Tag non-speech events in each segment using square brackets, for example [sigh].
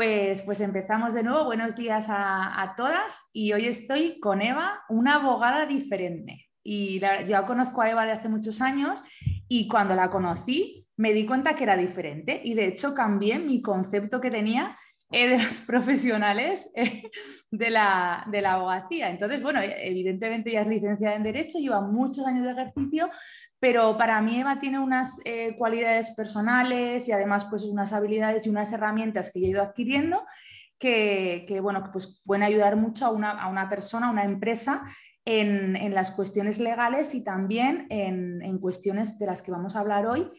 Pues, pues empezamos de nuevo. Buenos días a, todas y hoy estoy con Eva, una abogada diferente. Y yo conozco a Eva de hace muchos años y cuando la conocí me di cuenta que era diferente y de hecho cambié mi concepto que tenía eh, de los [laughs] profesionales eh, de, la, de la abogacía. Entonces, bueno, evidentemente ella es licenciada en Derecho, lleva muchos años de ejercicio, pero para mí Eva tiene unas eh, cualidades personales y además pues unas habilidades y unas herramientas que he ido adquiriendo que, bueno, pues pueden ayudar mucho a una, persona, a una empresa en, las cuestiones legales y también en, cuestiones de las que vamos a hablar hoy,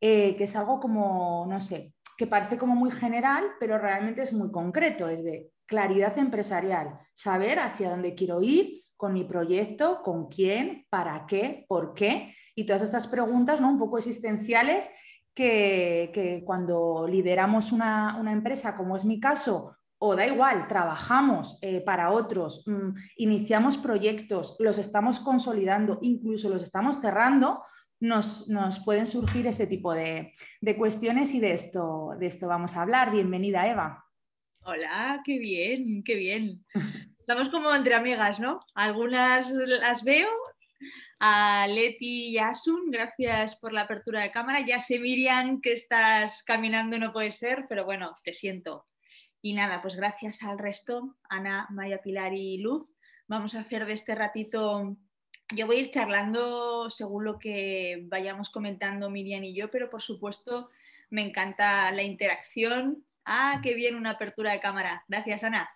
eh, que es algo como, no sé, que parece como muy general, pero realmente es muy concreto, es de claridad empresarial, saber hacia dónde quiero ir con mi proyecto, con quién, para qué, por qué y todas estas preguntas ¿no? un poco existenciales que, cuando lideramos una, empresa, como es mi caso, o da igual, trabajamos eh, para otros, mm, iniciamos proyectos, los estamos consolidando, incluso los estamos cerrando, nos, pueden surgir este tipo de, cuestiones y de esto, de esto vamos a hablar. Bienvenida, Eva. Hola, qué bien, qué bien. Estamos como entre amigas, ¿no? Algunas las veo a Leti y a Asun, gracias por la apertura de cámara. Ya sé, Miriam, que estás caminando, no puede ser, pero bueno, te siento. Y nada, pues gracias al resto, Ana, María Pilar y Luz. Vamos a hacer de este ratito, yo voy a ir charlando según lo que vayamos comentando Miriam y yo, pero por supuesto me encanta la interacción. Ah, qué bien una apertura de cámara. Gracias, Ana.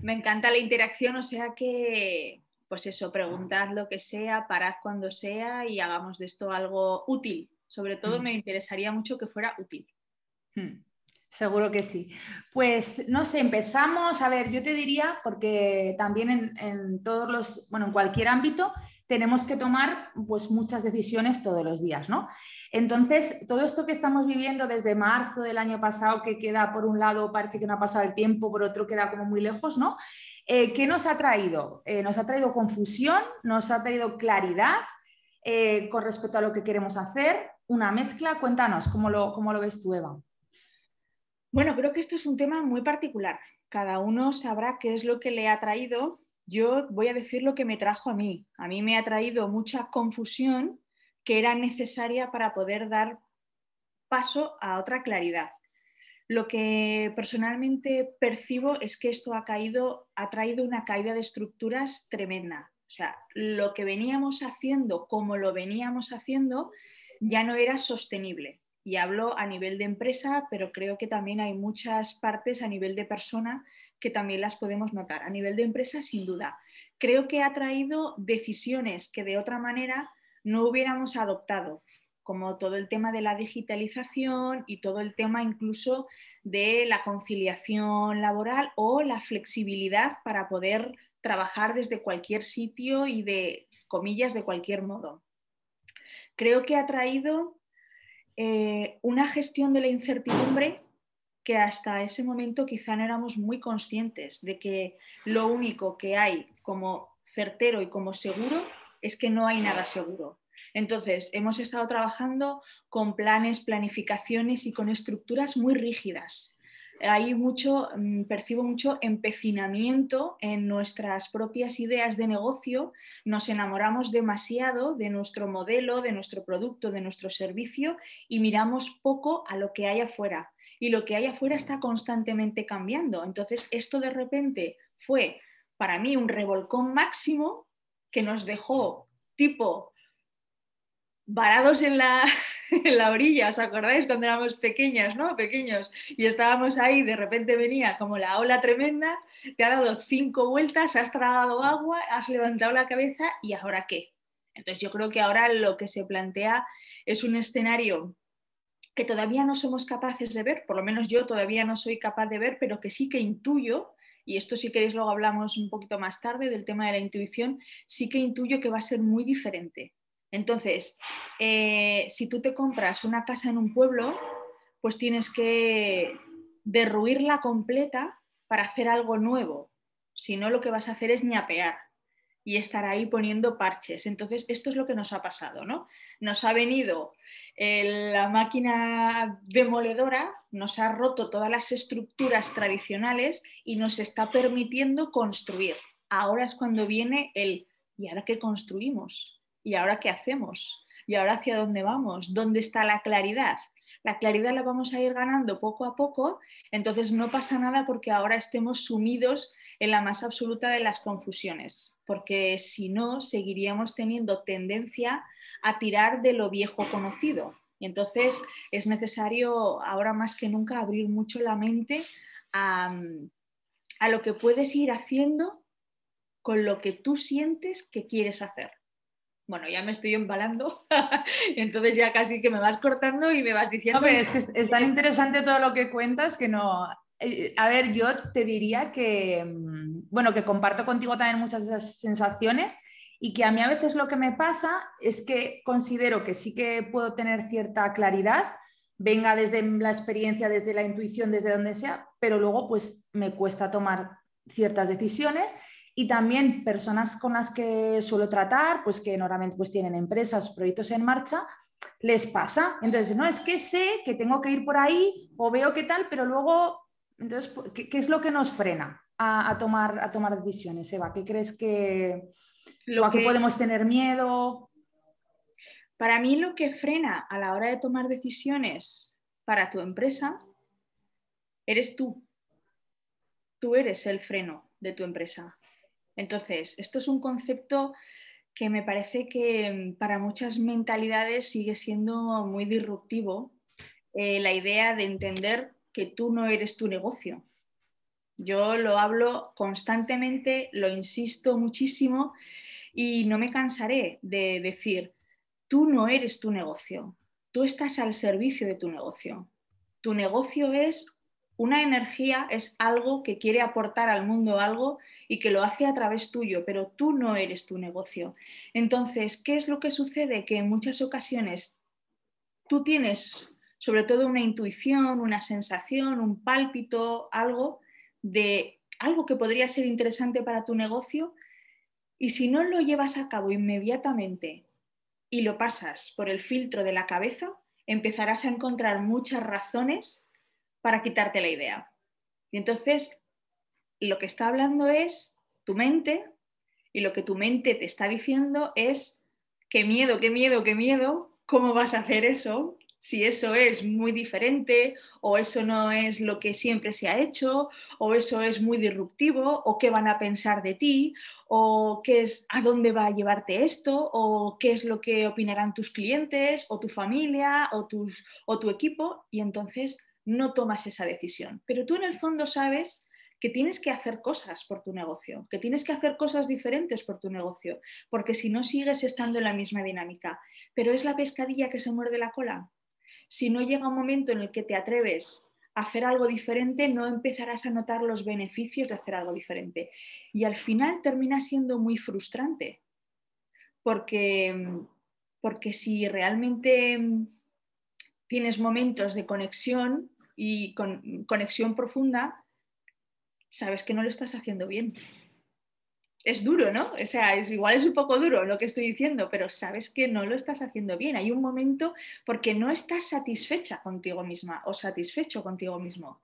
Me encanta la interacción, o sea que pues eso, preguntad lo que sea, parad cuando sea y hagamos de esto algo útil. Sobre todo mm. me interesaría mucho que fuera útil. Hmm, seguro que sí. Pues no sé, empezamos, a ver, yo te diría, porque también en, todos los, bueno, en cualquier ámbito tenemos que tomar pues muchas decisiones todos los días, ¿no? Entonces, todo esto que estamos viviendo desde marzo del año pasado, que queda por un lado, parece que no ha pasado el tiempo, por otro queda como muy lejos, ¿no? Eh, ¿Qué nos ha traído? Eh, nos ha traído confusión, nos ha traído claridad eh, con respecto a lo que queremos hacer, una mezcla. Cuéntanos, ¿cómo lo, cómo lo ves tú, Eva? Bueno, creo que esto es un tema muy particular. Cada uno sabrá qué es lo que le ha traído. Yo voy a decir lo que me trajo a mí. A mí me ha traído mucha confusión que era necesaria para poder dar paso a otra claridad. Lo que personalmente percibo es que esto ha, caído, ha traído una caída de estructuras tremenda. O sea, lo que veníamos haciendo, como lo veníamos haciendo, ya no era sostenible. Y hablo a nivel de empresa, pero creo que también hay muchas partes a nivel de persona que también las podemos notar. A nivel de empresa, sin duda. Creo que ha traído decisiones que de otra manera no hubiéramos adoptado como todo el tema de la digitalización y todo el tema incluso de la conciliación laboral o la flexibilidad para poder trabajar desde cualquier sitio y de comillas de cualquier modo. Creo que ha traído eh, una gestión de la incertidumbre que hasta ese momento quizá no éramos muy conscientes de que lo único que hay como certero y como seguro es que no hay nada seguro. Entonces, hemos estado trabajando con planes, planificaciones y con estructuras muy rígidas. Hay mucho, mm, percibo mucho empecinamiento en nuestras propias ideas de negocio, nos enamoramos demasiado de nuestro modelo, de nuestro producto, de nuestro servicio y miramos poco a lo que hay afuera. Y lo que hay afuera está constantemente cambiando. Entonces, esto de repente fue para mí un revolcón máximo que nos dejó tipo varados en la, [laughs] en la orilla, ¿os acordáis cuando éramos pequeñas, ¿no? Pequeños, y estábamos ahí, de repente venía como la ola tremenda, te ha dado cinco vueltas, has tragado agua, has levantado la cabeza y ahora qué. Entonces yo creo que ahora lo que se plantea es un escenario que todavía no somos capaces de ver, por lo menos yo todavía no soy capaz de ver, pero que sí que intuyo, y esto si queréis luego hablamos un poquito más tarde del tema de la intuición, sí que intuyo que va a ser muy diferente entonces, eh, si tú te compras una casa en un pueblo, pues tienes que derruirla completa para hacer algo nuevo. Si no, lo que vas a hacer es ñapear y estar ahí poniendo parches. Entonces, esto es lo que nos ha pasado, ¿no? Nos ha venido la máquina demoledora nos ha roto todas las estructuras tradicionales y nos está permitiendo construir. Ahora es cuando viene el ¿y ahora qué construimos? ¿Y ahora qué hacemos? ¿Y ahora hacia dónde vamos? ¿Dónde está la claridad? La claridad la vamos a ir ganando poco a poco, entonces no pasa nada porque ahora estemos sumidos en la más absoluta de las confusiones, porque si no, seguiríamos teniendo tendencia a tirar de lo viejo conocido. Y entonces es necesario ahora más que nunca abrir mucho la mente a, a lo que puedes ir haciendo con lo que tú sientes que quieres hacer bueno, ya me estoy embalando, [laughs] entonces ya casi que me vas cortando y me vas diciendo... es que es tan interesante todo lo que cuentas que no... Eh, a ver, yo te diría que, mm, bueno, que comparto contigo también muchas de esas sensaciones y que a mí a veces lo que me pasa es que considero que sí que puedo tener cierta claridad, venga desde la experiencia, desde la intuición, desde donde sea, pero luego pues me cuesta tomar ciertas decisiones y también personas con las que suelo tratar, pues que normalmente pues tienen empresas, proyectos en marcha, les pasa. Entonces, no, es que sé que tengo que ir por ahí o veo qué tal, pero luego, entonces, ¿qué, es lo que nos frena a, tomar, a tomar decisiones, Eva? ¿Qué crees que, lo a qué podemos tener miedo? Para mí lo que frena a la hora de tomar decisiones para tu empresa eres tú. Tú eres el freno de tu empresa. Entonces, esto es un concepto que me parece que mm, para muchas mentalidades sigue siendo muy disruptivo, eh, la idea de entender que tú no eres tu negocio. Yo lo hablo constantemente, lo insisto muchísimo y no me cansaré de decir, tú no eres tu negocio, tú estás al servicio de tu negocio. Tu negocio es una energía es algo que quiere aportar al mundo algo y que lo hace a través tuyo, pero tú no eres tu negocio. Entonces, ¿qué es lo que sucede? Que en muchas ocasiones tú tienes sobre todo una intuición, una sensación, un pálpito, algo de algo que podría ser interesante para tu negocio y si no lo llevas a cabo inmediatamente y lo pasas por el filtro de la cabeza, empezarás a encontrar muchas razones para quitarte la idea. Y entonces, lo que está hablando es tu mente y lo que tu mente te está diciendo es, qué miedo, qué miedo, qué miedo, ¿cómo vas a hacer eso? Si eso es muy diferente o eso no es lo que siempre se ha hecho o eso es muy disruptivo o qué van a pensar de ti o qué es a dónde va a llevarte esto o qué es lo que opinarán tus clientes o tu familia o, tus, o tu equipo y entonces no tomas esa decisión. Pero tú en el fondo sabes que tienes que hacer cosas por tu negocio, que tienes que hacer cosas diferentes por tu negocio, porque si no sigues estando en la misma dinámica. Pero es la pescadilla que se muerde la cola. Si no llega un momento en el que te atreves a hacer algo diferente, no empezarás a notar los beneficios de hacer algo diferente. Y al final termina siendo muy frustrante, porque, porque si realmente tienes momentos de conexión y con conexión profunda, sabes que no lo estás haciendo bien. Es duro, ¿no? O sea, es, igual es un poco duro lo que estoy diciendo, pero sabes que no lo estás haciendo bien. Hay un momento porque no estás satisfecha contigo misma o satisfecho contigo mismo.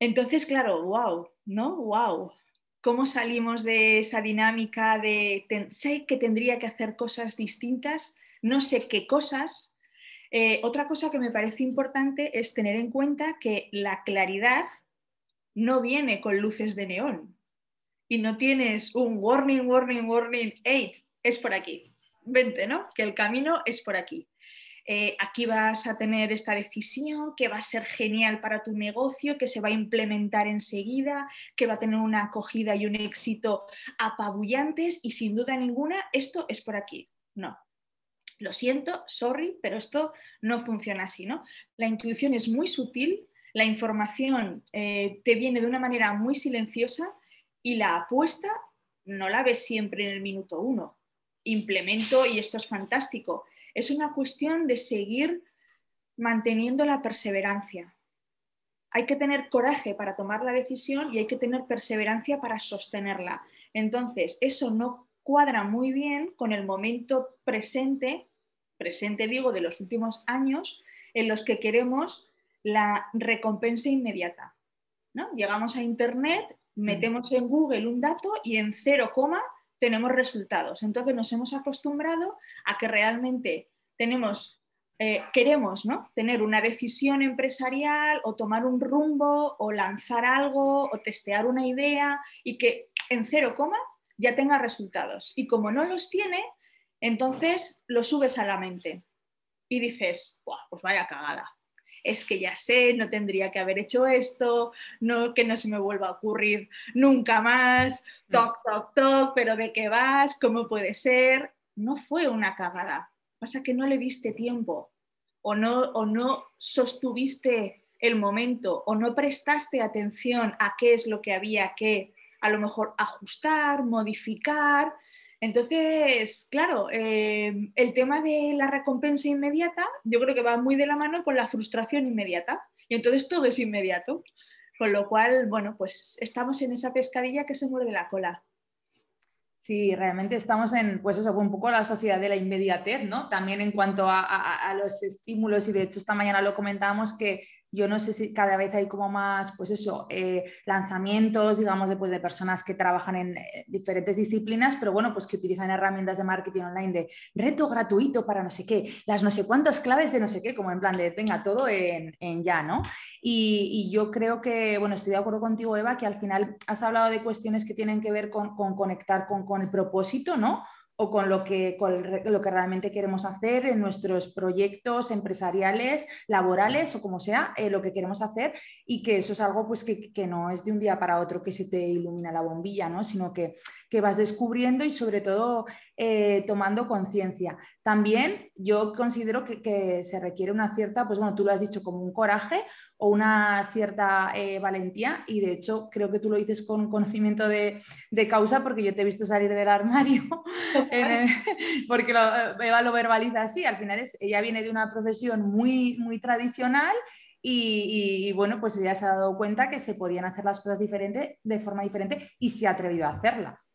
Entonces, claro, wow, ¿no? Wow. ¿Cómo salimos de esa dinámica de sé que tendría que hacer cosas distintas, no sé qué cosas, eh, otra cosa que me parece importante es tener en cuenta que la claridad no viene con luces de neón y no tienes un warning, warning, warning, AIDS, es por aquí, vente, ¿no? Que el camino es por aquí. Eh, aquí vas a tener esta decisión que va a ser genial para tu negocio, que se va a implementar enseguida, que va a tener una acogida y un éxito apabullantes y sin duda ninguna esto es por aquí. No, lo siento, sorry, pero esto no funciona así, ¿no? La intuición es muy sutil, la información eh, te viene de una manera muy silenciosa y la apuesta no la ves siempre en el minuto uno. Implemento y esto es fantástico. Es una cuestión de seguir manteniendo la perseverancia. Hay que tener coraje para tomar la decisión y hay que tener perseverancia para sostenerla. Entonces, eso no cuadra muy bien con el momento presente presente digo de los últimos años, en los que queremos la recompensa inmediata. ¿no? Llegamos a Internet, metemos en Google un dato y en cero coma tenemos resultados. Entonces nos hemos acostumbrado a que realmente tenemos, eh, queremos ¿no? tener una decisión empresarial o tomar un rumbo o lanzar algo o testear una idea y que en cero coma ya tenga resultados. Y como no los tiene, entonces lo subes a la mente y dices, pues vaya cagada. Es que ya sé, no tendría que haber hecho esto, no, que no se me vuelva a ocurrir nunca más, toc, toc, toc, pero ¿de qué vas? ¿Cómo puede ser? No fue una cagada, pasa que no le diste tiempo o no, o no sostuviste el momento o no prestaste atención a qué es lo que había que a lo mejor ajustar, modificar entonces, claro, eh, el tema de la recompensa inmediata yo creo que va muy de la mano con la frustración inmediata y entonces todo es inmediato, con lo cual, bueno, pues estamos en esa pescadilla que se muerde la cola. Sí, realmente estamos en, pues eso, un poco la sociedad de la inmediatez, ¿no? También en cuanto a, a los estímulos y de hecho esta mañana lo comentábamos que yo no sé si cada vez hay como más, pues eso, eh, lanzamientos, digamos, de, pues de personas que trabajan en eh, diferentes disciplinas, pero bueno, pues que utilizan herramientas de marketing online de reto gratuito para no sé qué, las no sé cuántas claves de no sé qué, como en plan de venga todo en, ya, ¿no? Y, yo creo que, bueno, estoy de acuerdo contigo, Eva, que al final has hablado de cuestiones que tienen que ver con, con conectar con, con el propósito, ¿no? O con lo que, lo que realmente queremos hacer en nuestros proyectos empresariales, laborales o como sea, eh, lo que queremos hacer y que eso es algo pues que, no es de un día para otro que se te ilumina la bombilla, ¿no? sino que, que vas descubriendo y sobre todo eh, tomando conciencia. También yo considero que, se requiere una cierta, pues bueno, tú lo has dicho como un coraje o una cierta eh, valentía y de hecho creo que tú lo dices con conocimiento de, causa porque yo te he visto salir del armario, [laughs] porque Eva lo verbaliza así, al final es, ella viene de una profesión muy, muy tradicional. Y, bueno, pues ella se ha dado cuenta que se podían hacer las cosas diferente, de forma diferente y se ha atrevido a hacerlas.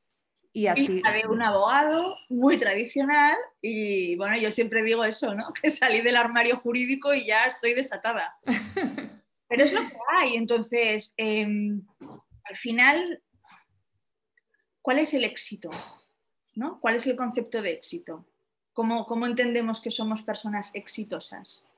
Y así. de un abogado muy tradicional y bueno, yo siempre digo eso, ¿no? [laughs] Que salí del armario jurídico y ya estoy desatada. [laughs] Pero es lo que hay. Entonces, em, al final, ¿cuál es el éxito? ¿no? ¿Cuál es el concepto de éxito? ¿Cómo, ¿Cómo entendemos que somos personas exitosas?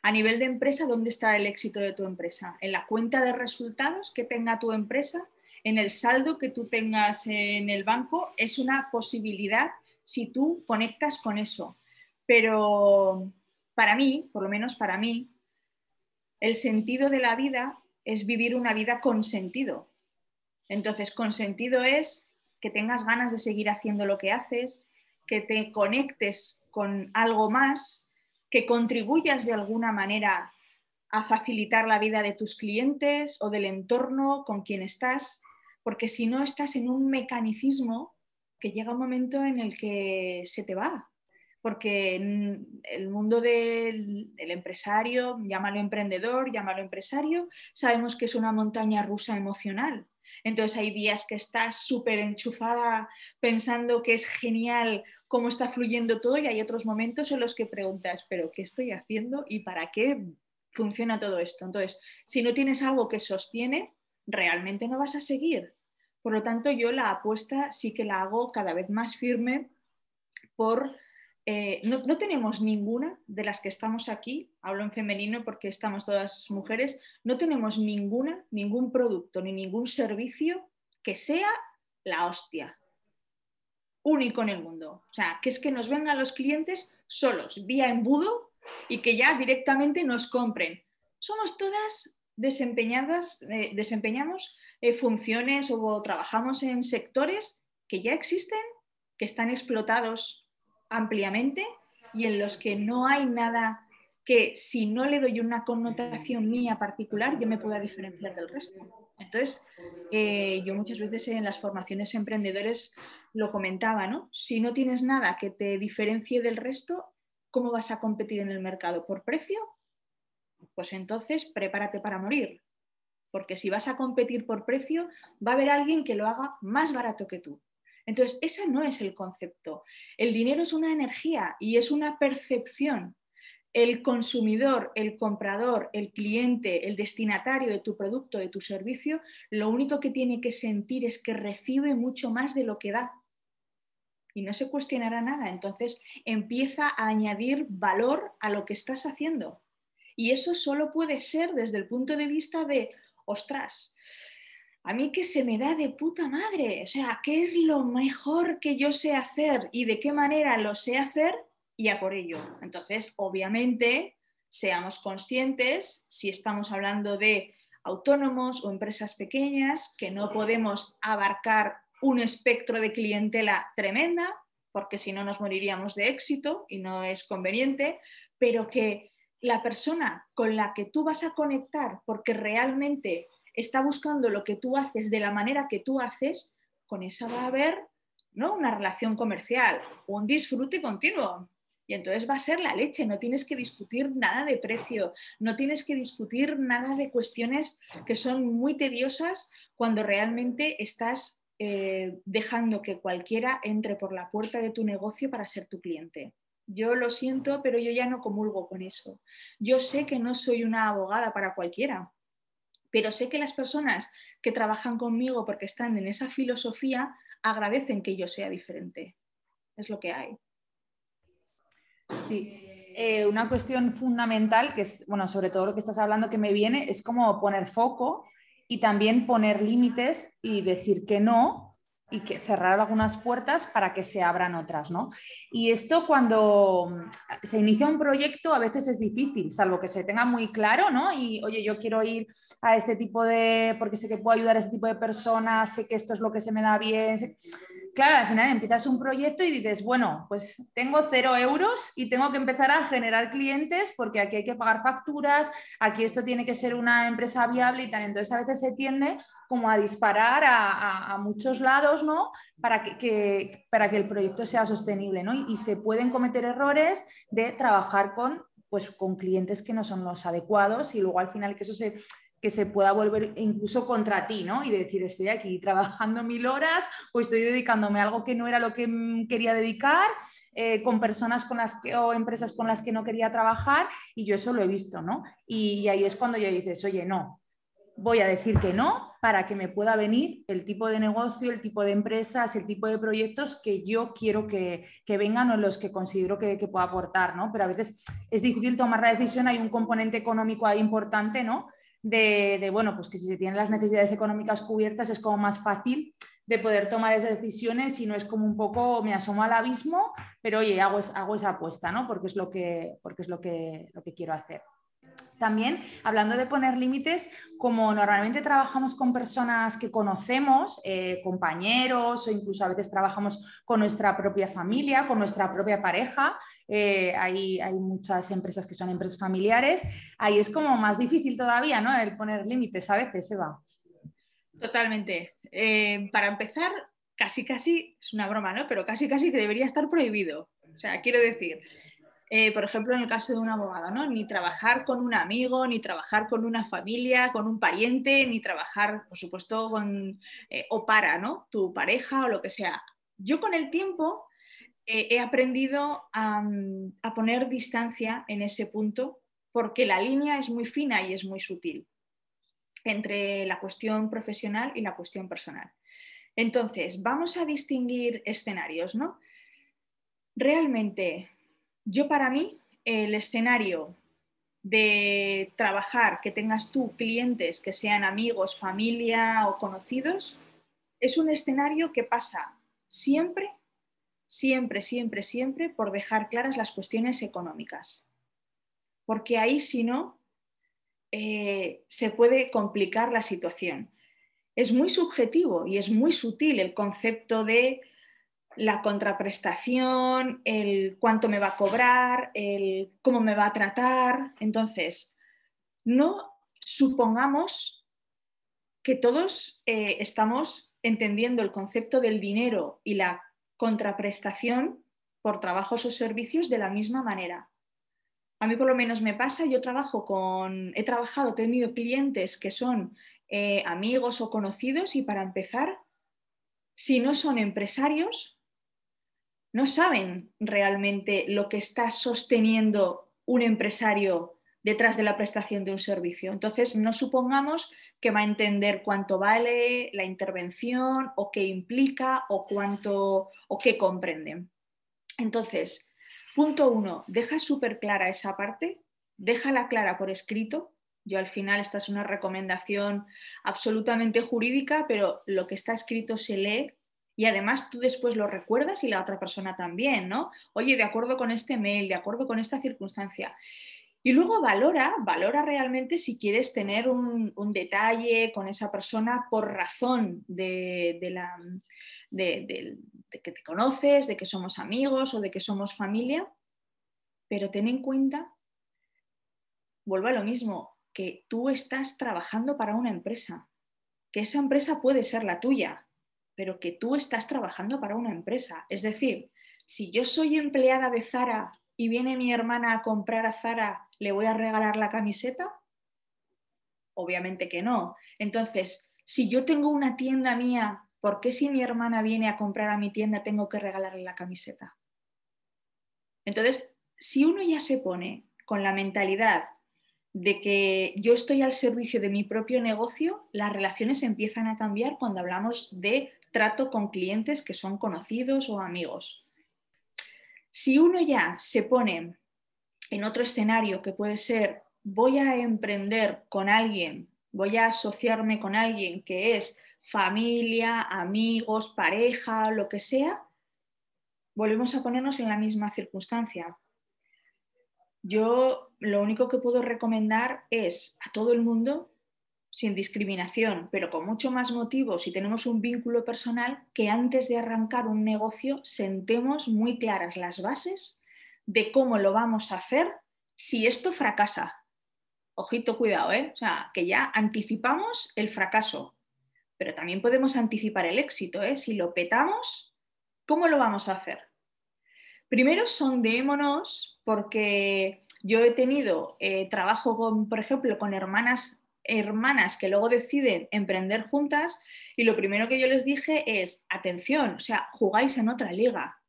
A nivel de empresa, ¿dónde está el éxito de tu empresa? ¿En la cuenta de resultados que tenga tu empresa? En el saldo que tú tengas en el banco es una posibilidad si tú conectas con eso. Pero para mí, por lo menos para mí, el sentido de la vida es vivir una vida con sentido. Entonces, con sentido es que tengas ganas de seguir haciendo lo que haces, que te conectes con algo más, que contribuyas de alguna manera a facilitar la vida de tus clientes o del entorno con quien estás porque si no estás en un mecanicismo que llega un momento en el que se te va, porque el mundo del, empresario, llámalo emprendedor, llámalo empresario, sabemos que es una montaña rusa emocional. Entonces hay días que estás súper enchufada pensando que es genial cómo está fluyendo todo y hay otros momentos en los que preguntas, pero ¿qué estoy haciendo y para qué funciona todo esto? Entonces, si no tienes algo que sostiene, realmente no vas a seguir. Por lo tanto, yo la apuesta sí que la hago cada vez más firme por... Eh, no, tenemos ninguna de las que estamos aquí, hablo en femenino porque estamos todas mujeres, no tenemos ninguna, ningún producto ni ningún servicio que sea la hostia, único en el mundo. O sea, que es que nos vengan los clientes solos, vía embudo, y que ya directamente nos compren. Somos todas desempeñadas, eh, desempeñamos eh, funciones o trabajamos en sectores que ya existen, que están explotados ampliamente y en los que no hay nada que si no le doy una connotación mía particular, yo me pueda diferenciar del resto. Entonces, eh, yo muchas veces en las formaciones emprendedores lo comentaba, ¿no? Si no tienes nada que te diferencie del resto, ¿cómo vas a competir en el mercado? ¿Por precio? Pues entonces prepárate para morir, porque si vas a competir por precio, va a haber alguien que lo haga más barato que tú. Entonces, ese no es el concepto. El dinero es una energía y es una percepción. El consumidor, el comprador, el cliente, el destinatario de tu producto, de tu servicio, lo único que tiene que sentir es que recibe mucho más de lo que da. Y no se cuestionará nada. Entonces empieza a añadir valor a lo que estás haciendo. Y eso solo puede ser desde el punto de vista de, ostras, a mí que se me da de puta madre, o sea, ¿qué es lo mejor que yo sé hacer y de qué manera lo sé hacer? Y a por ello. Entonces, obviamente, seamos conscientes, si estamos hablando de autónomos o empresas pequeñas, que no podemos abarcar un espectro de clientela tremenda, porque si no nos moriríamos de éxito y no es conveniente, pero que la persona con la que tú vas a conectar, porque realmente está buscando lo que tú haces de la manera que tú haces, con esa va a haber ¿no? una relación comercial, un disfrute continuo. Y entonces va a ser la leche, no tienes que discutir nada de precio, no tienes que discutir nada de cuestiones que son muy tediosas cuando realmente estás eh, dejando que cualquiera entre por la puerta de tu negocio para ser tu cliente. Yo lo siento, pero yo ya no comulgo con eso. Yo sé que no soy una abogada para cualquiera pero sé que las personas que trabajan conmigo porque están en esa filosofía agradecen que yo sea diferente. Es lo que hay. Sí, eh, una cuestión fundamental, que es, bueno, sobre todo lo que estás hablando que me viene, es como poner foco y también poner límites y decir que no y que cerrar algunas puertas para que se abran otras, ¿no? Y esto cuando se inicia un proyecto a veces es difícil, salvo que se tenga muy claro, ¿no? Y oye, yo quiero ir a este tipo de, porque sé que puedo ayudar a este tipo de personas, sé que esto es lo que se me da bien. Claro, al final empiezas un proyecto y dices, bueno, pues tengo cero euros y tengo que empezar a generar clientes porque aquí hay que pagar facturas, aquí esto tiene que ser una empresa viable y tal. Entonces a veces se tiende como a disparar a, muchos lados, ¿no? Para que, para que el proyecto sea sostenible, ¿no? Y, se pueden cometer errores de trabajar con, pues, con clientes que no son los adecuados y luego al final que eso se, que se pueda volver incluso contra ti, ¿no? Y decir, estoy aquí trabajando mil horas o estoy dedicándome a algo que no era lo que quería dedicar, eh, con personas con las que, o empresas con las que no quería trabajar y yo eso lo he visto, ¿no? Y, y ahí es cuando ya dices, oye, no, voy a decir que no para que me pueda venir el tipo de negocio, el tipo de empresas, el tipo de proyectos que yo quiero que, vengan o los que considero que, que pueda aportar, ¿no? Pero a veces es difícil tomar la decisión, hay un componente económico importante, ¿no? De, bueno, pues que si se tienen las necesidades económicas cubiertas es como más fácil de poder tomar esas decisiones y no es como un poco me asomo al abismo, pero oye, hago, hago esa apuesta, ¿no? Porque es lo que, porque es lo que, lo que quiero hacer. También, hablando de poner límites, como normalmente trabajamos con personas que conocemos, eh, compañeros o incluso a veces trabajamos con nuestra propia familia, con nuestra propia pareja, eh, hay, muchas empresas que son empresas familiares, ahí es como más difícil todavía, ¿no? El poner límites a veces, Eva. Totalmente. Eh, para empezar, casi casi, es una broma, ¿no? Pero casi casi que debería estar prohibido. O sea, quiero decir, eh, por ejemplo, en el caso de un abogado, ¿no? Ni trabajar con un amigo, ni trabajar con una familia, con un pariente, ni trabajar, por supuesto, con eh, o para, ¿no? Tu pareja o lo que sea. Yo con el tiempo eh, he aprendido a, a poner distancia en ese punto porque la línea es muy fina y es muy sutil entre la cuestión profesional y la cuestión personal. Entonces, vamos a distinguir escenarios, ¿no? Realmente yo para mí, el escenario de trabajar, que tengas tú clientes que sean amigos, familia o conocidos, es un escenario que pasa siempre, siempre, siempre, siempre por dejar claras las cuestiones económicas. Porque ahí, si no, eh, se puede complicar la situación. Es muy subjetivo y es muy sutil el concepto de la contraprestación, el cuánto me va a cobrar, el cómo me va a tratar. Entonces, no supongamos que todos eh, estamos entendiendo el concepto del dinero y la contraprestación por trabajos o servicios de la misma manera. A mí por lo menos me pasa, yo trabajo con, he trabajado, he tenido clientes que son eh, amigos o conocidos y para empezar si no son empresarios, no saben realmente lo que está sosteniendo un empresario detrás de la prestación de un servicio. Entonces, no supongamos que va a entender cuánto vale la intervención o qué implica o cuánto o qué comprenden. Entonces, punto uno, deja súper clara esa parte, déjala clara por escrito. Yo al final esta es una recomendación absolutamente jurídica, pero lo que está escrito se lee y además tú después lo recuerdas y la otra persona también, ¿no? Oye, de acuerdo con este mail, de acuerdo con esta circunstancia. Y luego valora, valora realmente si quieres tener un, detalle con esa persona por razón de, la, de, que te conoces, de que somos amigos o de que somos familia, pero ten en cuenta, vuelvo a lo mismo, que tú estás trabajando para una empresa, que esa empresa puede ser la tuya, pero que tú estás trabajando para una empresa. Es decir, si yo soy empleada de Zara y viene mi hermana a comprar a Zara, ¿le voy a regalar la camiseta? Obviamente que no. Entonces, si yo tengo una tienda mía, ¿por qué si mi hermana viene a comprar a mi tienda tengo que regalarle la camiseta? Entonces, si uno ya se pone con la mentalidad de que yo estoy al servicio de mi propio negocio, las relaciones empiezan a cambiar cuando hablamos de trato con clientes que son conocidos o amigos. Si uno ya se pone en otro escenario que puede ser voy a emprender con alguien, voy a asociarme con alguien que es familia, amigos, pareja, lo que sea, volvemos a ponernos en la misma circunstancia. Yo lo único que puedo recomendar es a todo el mundo sin discriminación, pero con mucho más motivo, si tenemos un vínculo personal, que antes de arrancar un negocio sentemos muy claras las bases de cómo lo vamos a hacer si esto fracasa. Ojito, cuidado, ¿eh? O sea, que ya anticipamos el fracaso, pero también podemos anticipar el éxito, ¿eh? Si lo petamos, ¿cómo lo vamos a hacer? Primero sondémonos porque yo he tenido eh, trabajo, con, por ejemplo, con hermanas hermanas que luego deciden emprender juntas y lo primero que yo les dije es, atención, o sea, jugáis en otra liga.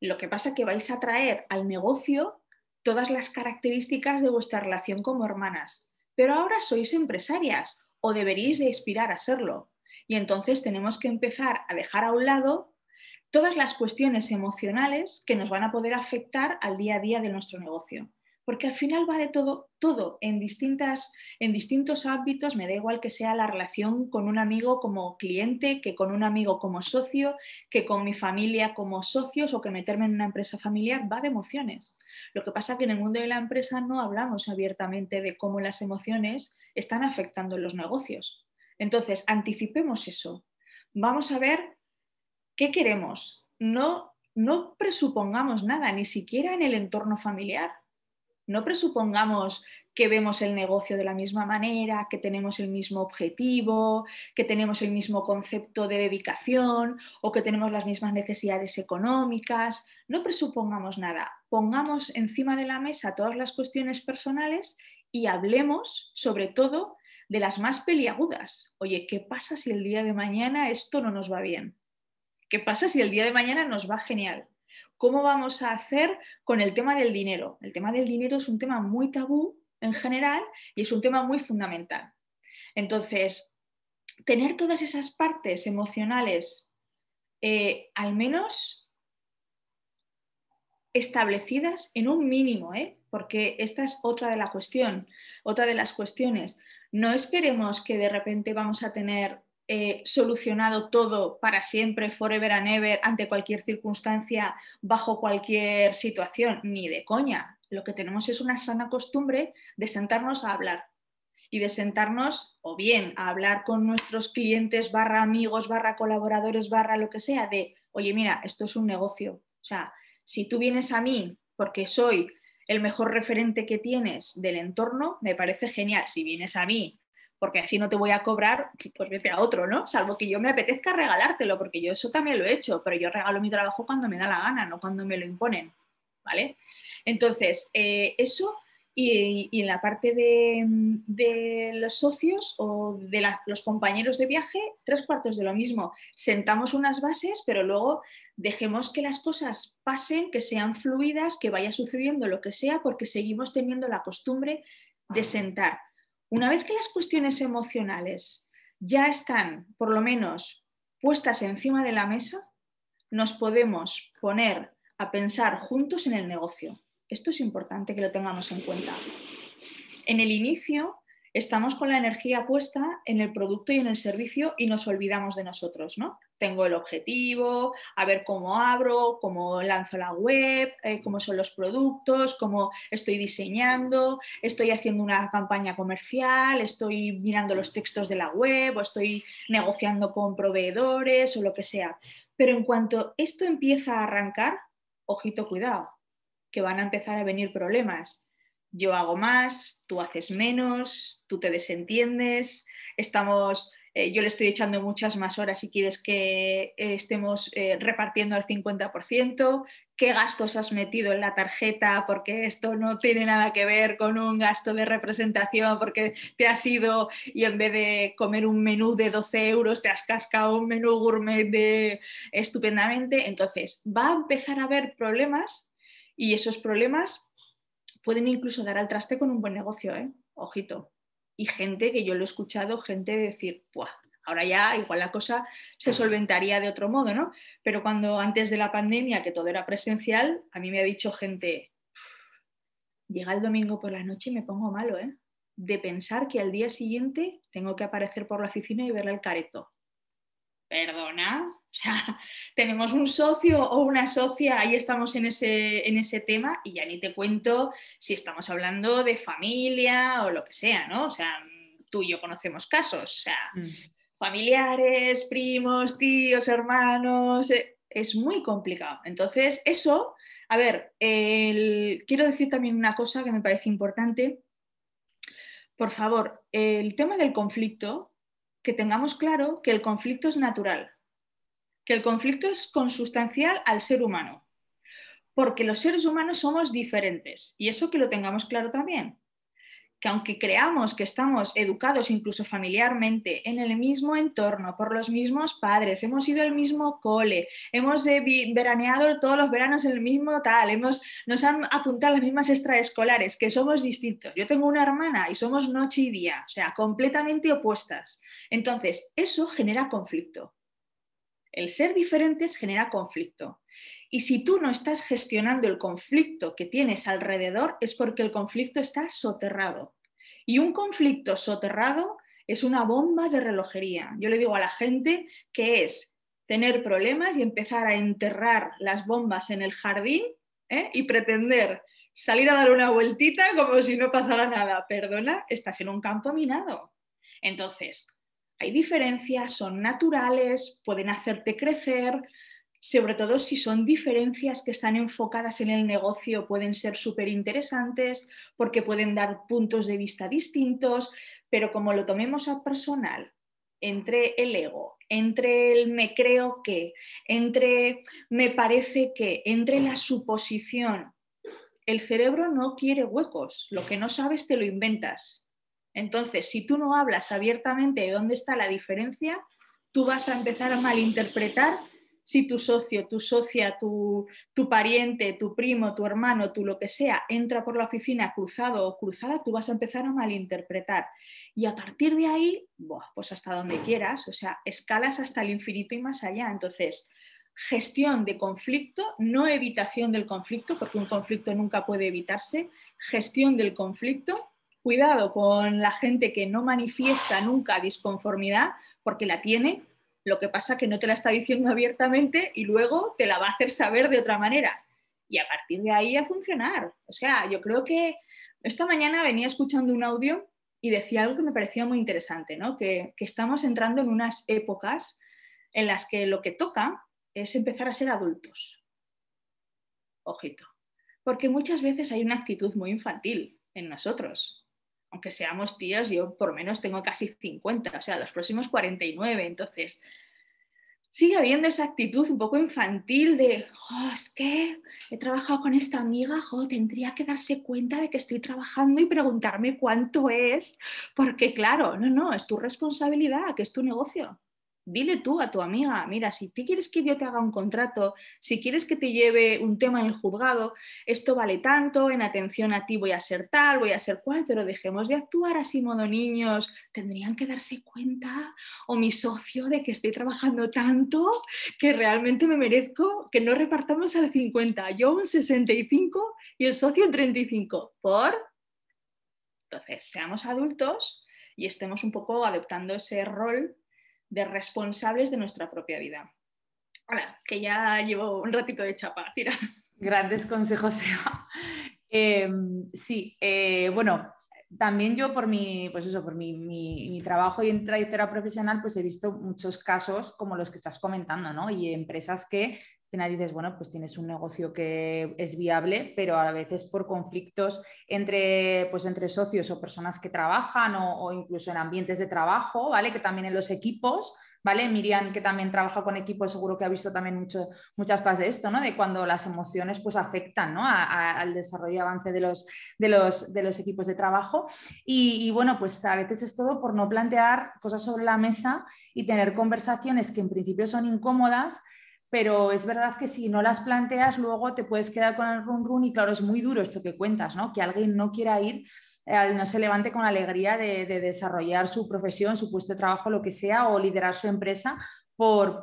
Lo que pasa es que vais a traer al negocio todas las características de vuestra relación como hermanas, pero ahora sois empresarias o deberíais de aspirar a serlo. Y entonces tenemos que empezar a dejar a un lado todas las cuestiones emocionales que nos van a poder afectar al día a día de nuestro negocio porque al final va de todo, todo en, distintas, en distintos ámbitos, me da igual que sea la relación con un amigo como cliente, que con un amigo como socio, que con mi familia como socios o que meterme en una empresa familiar, va de emociones. Lo que pasa es que en el mundo de la empresa no hablamos abiertamente de cómo las emociones están afectando los negocios. Entonces, anticipemos eso. Vamos a ver qué queremos. No, no presupongamos nada, ni siquiera en el entorno familiar no presupongamos que vemos el negocio de la misma manera, que tenemos el mismo objetivo, que tenemos el mismo concepto de dedicación o que tenemos las mismas necesidades económicas. No presupongamos nada. Pongamos encima de la mesa todas las cuestiones personales y hablemos sobre todo de las más peliagudas. Oye, ¿qué pasa si el día de mañana esto no nos va bien? ¿Qué pasa si el día de mañana nos va genial? ¿Cómo vamos a hacer con el tema del dinero? El tema del dinero es un tema muy tabú en general y es un tema muy fundamental. Entonces, tener todas esas partes emocionales eh, al menos establecidas en un mínimo, ¿eh? porque esta es otra de la cuestión, otra de las cuestiones. No esperemos que de repente vamos a tener eh, solucionado todo para siempre, forever and ever, ante cualquier circunstancia, bajo cualquier situación, ni de coña. Lo que tenemos es una sana costumbre de sentarnos a hablar y de sentarnos o bien a hablar con nuestros clientes, barra amigos, barra colaboradores, barra lo que sea, de, oye, mira, esto es un negocio. O sea, si tú vienes a mí porque soy el mejor referente que tienes del entorno, me parece genial. Si vienes a mí porque así no te voy a cobrar, pues vete a otro, ¿no? Salvo que yo me apetezca regalártelo, porque yo eso también lo he hecho, pero yo regalo mi trabajo cuando me da la gana, no cuando me lo imponen, ¿vale? Entonces, eh, eso Y, en la parte de, los socios o de los compañeros de viaje, tres cuartos de lo mismo. Sentamos unas bases, pero luego dejemos que las cosas pasen, que sean fluidas, que vaya sucediendo lo que sea, porque seguimos teniendo la costumbre de sentar. Una vez que las cuestiones emocionales ya están, por lo menos, puestas encima de la mesa, nos podemos poner a pensar juntos en el negocio. Esto es importante que lo tengamos en cuenta. En el inicio estamos con la energía puesta en el producto y en el servicio y nos olvidamos de nosotros, ¿no? Tengo el objetivo, a ver cómo abro, cómo lanzo la web, eh, cómo son los productos, cómo estoy diseñando, estoy haciendo una campaña comercial, estoy mirando los textos de la web o estoy negociando con proveedores o lo que sea. Pero en cuanto esto empieza a arrancar, ojito, cuidado, que van a empezar a venir problemas yo hago más, tú haces menos, tú te desentiendes, estamos, eh, yo le estoy echando muchas más horas si quieres que eh, estemos eh, repartiendo al 50%, qué gastos has metido en la tarjeta, porque esto no tiene nada que ver con un gasto de representación, porque te has ido y en vez de comer un menú de 12 euros, te has cascado un menú gourmet de estupendamente. Entonces, va a empezar a haber problemas y esos problemas pueden incluso dar al traste con un buen negocio. Ojito. Y gente que yo lo he escuchado, gente decir, Buah, ahora ya igual la cosa se solventaría de otro modo, ¿no? Pero cuando antes de la pandemia, que todo era presencial, a mí me ha dicho gente, llega el domingo por la noche y me pongo malo, ¿eh? De pensar que al día siguiente tengo que aparecer por la oficina y verle el careto. Perdona, o sea, [laughs] tenemos un socio o una socia, ahí estamos en ese, en ese tema y ya ni te cuento si estamos hablando de familia o lo que sea, ¿no? O sea, tú y yo conocemos casos, o sea, mm. familiares, primos, tíos, hermanos, eh, es muy complicado. Entonces, eso, a ver, quiero decir también una cosa que me parece importante. Por favor, el tema del conflicto, que tengamos claro que el conflicto es natural que el conflicto es consustancial al ser humano, porque los seres humanos somos diferentes y eso que lo tengamos claro también que aunque creamos que estamos educados incluso familiarmente en el mismo entorno, por los mismos padres, hemos ido al mismo cole, hemos veraneado todos los veranos en el mismo tal, hemos, nos han apuntado las mismas extraescolares, que somos distintos. Yo tengo una hermana y somos noche y día, o sea, completamente opuestas. Entonces, eso genera conflicto. El ser diferentes genera conflicto. Y si tú no estás gestionando el conflicto que tienes alrededor, es porque el conflicto está soterrado. Y un conflicto soterrado es una bomba de relojería. Yo le digo a la gente que es tener problemas y empezar a enterrar las bombas en el jardín ¿eh? y pretender salir a dar una vueltita como si no pasara nada. Perdona, estás en un campo minado. Entonces, hay diferencias, son naturales, pueden hacerte crecer, sobre todo si son diferencias que están enfocadas en el negocio, pueden ser súper interesantes porque pueden dar puntos de vista distintos, pero como lo tomemos a personal, entre el ego, entre el me creo que, entre me parece que, entre la suposición, el cerebro no quiere huecos, lo que no sabes te lo inventas. Entonces, si tú no hablas abiertamente de dónde está la diferencia, tú vas a empezar a malinterpretar si tu socio, tu socia, tu, pariente, tu primo, tu hermano, tu lo que sea, entra por la oficina cruzado o cruzada, tú vas a empezar a malinterpretar. Y a partir de ahí, pues hasta donde quieras, o sea, escalas hasta el infinito y más allá. Entonces, gestión de conflicto, no evitación del conflicto, porque un conflicto nunca puede evitarse, gestión del conflicto Cuidado con la gente que no manifiesta nunca disconformidad porque la tiene, lo que pasa que no te la está diciendo abiertamente y luego te la va a hacer saber de otra manera. Y a partir de ahí a funcionar. O sea, yo creo que esta mañana venía escuchando un audio y decía algo que me parecía muy interesante, ¿no? que, que estamos entrando en unas épocas en las que lo que toca es empezar a ser adultos. Ojito. Porque muchas veces hay una actitud muy infantil en nosotros aunque seamos tíos, yo por menos tengo casi 50, o sea, los próximos 49. Entonces, sigue habiendo esa actitud un poco infantil de, es que he trabajado con esta amiga, tendría que darse cuenta de que estoy trabajando y preguntarme cuánto es, porque claro, no, no, es tu responsabilidad, que es tu negocio dile tú a tu amiga, mira, si tú quieres que yo te haga un contrato, si quieres que te lleve un tema en el juzgado, esto vale tanto, en atención a ti voy a ser tal, voy a ser cual, pero dejemos de actuar así modo niños, tendrían que darse cuenta, o mi socio, de que estoy trabajando tanto que realmente me merezco que no repartamos al 50, yo un 65 y el socio un 35, ¿por? Entonces, seamos adultos y estemos un poco adoptando ese rol de responsables de nuestra propia vida. Hola, que ya llevo un ratito de chapa, tira. Grandes consejos, [laughs] Eva. Em, sí, eh, bueno, también yo por mi, pues eso, por mi, mi, trabajo y en trayectoria profesional, pues he visto muchos casos como los que estás comentando, ¿no? Y empresas que final dices, bueno, pues tienes un negocio que es viable, pero a veces por conflictos entre, pues entre socios o personas que trabajan o, incluso en ambientes de trabajo, ¿vale? Que también en los equipos, ¿vale? Miriam, que también trabaja con equipos, seguro que ha visto también mucho, muchas cosas de esto, ¿no? De cuando las emociones pues afectan, ¿no? al desarrollo y avance de los, de los, de los equipos de trabajo. Y, y, bueno, pues a veces es todo por no plantear cosas sobre la mesa y tener conversaciones que en principio son incómodas, pero es verdad que si no las planteas, luego te puedes quedar con el run run y claro, es muy duro esto que cuentas, ¿no? Que alguien no quiera ir, eh, no se levante con alegría de, desarrollar su profesión, su puesto de trabajo, lo que sea, o liderar su empresa por,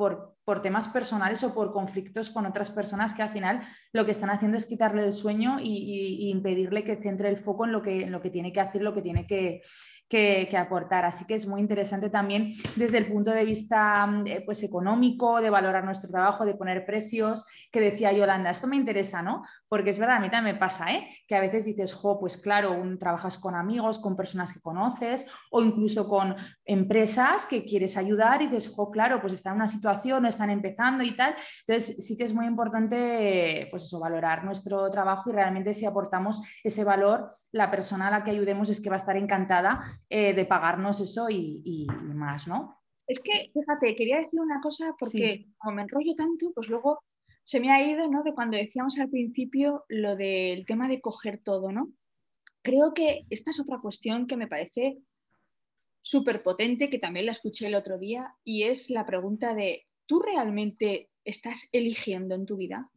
temas personales o por conflictos con otras personas que al final lo que están haciendo es quitarle el sueño y, impedirle que centre el foco en lo que, en lo que tiene que hacer, lo que tiene que, que, aportar. Así que es muy interesante también desde el punto de vista mm, eh, pues, económico, de valorar nuestro trabajo, de poner precios, que decía Yolanda, esto me interesa, ¿no? Porque es verdad, a mí también me pasa, ¿eh? Que a veces dices, jo, pues claro, un, trabajas con amigos, con personas que conoces o incluso con empresas que quieres ayudar y dices, jo, claro, pues están en una situación, están empezando y tal. Entonces sí que es muy importante, pues eso, valorar nuestro trabajo y realmente si aportamos ese valor, la persona a la que ayudemos es que va a estar encantada eh, de pagarnos eso y, más, ¿no? Es que, fíjate, quería decir una cosa porque como me enrollo tanto, pues luego se me ha ido, ¿no? De cuando decíamos al principio lo del tema de coger todo, ¿no? Creo que esta es otra cuestión que me parece súper potente, que también la escuché el otro día, y es la pregunta de, ¿tú realmente estás eligiendo en tu vida?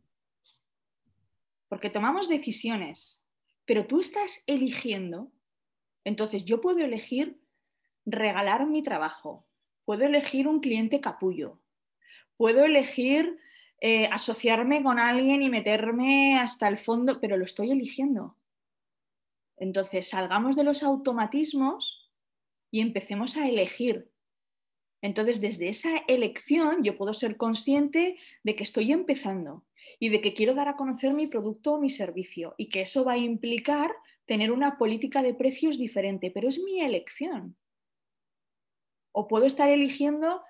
Porque tomamos decisiones, pero tú estás eligiendo entonces, yo puedo elegir regalar mi trabajo, puedo elegir un cliente capullo, puedo elegir eh, asociarme con alguien y meterme hasta el fondo, pero lo estoy eligiendo. Entonces, salgamos de los automatismos y empecemos a elegir. Entonces, desde esa elección yo puedo ser consciente de que estoy empezando y de que quiero dar a conocer mi producto o mi servicio y que eso va a implicar tener una política de precios diferente, pero es mi elección. O puedo estar eligiendo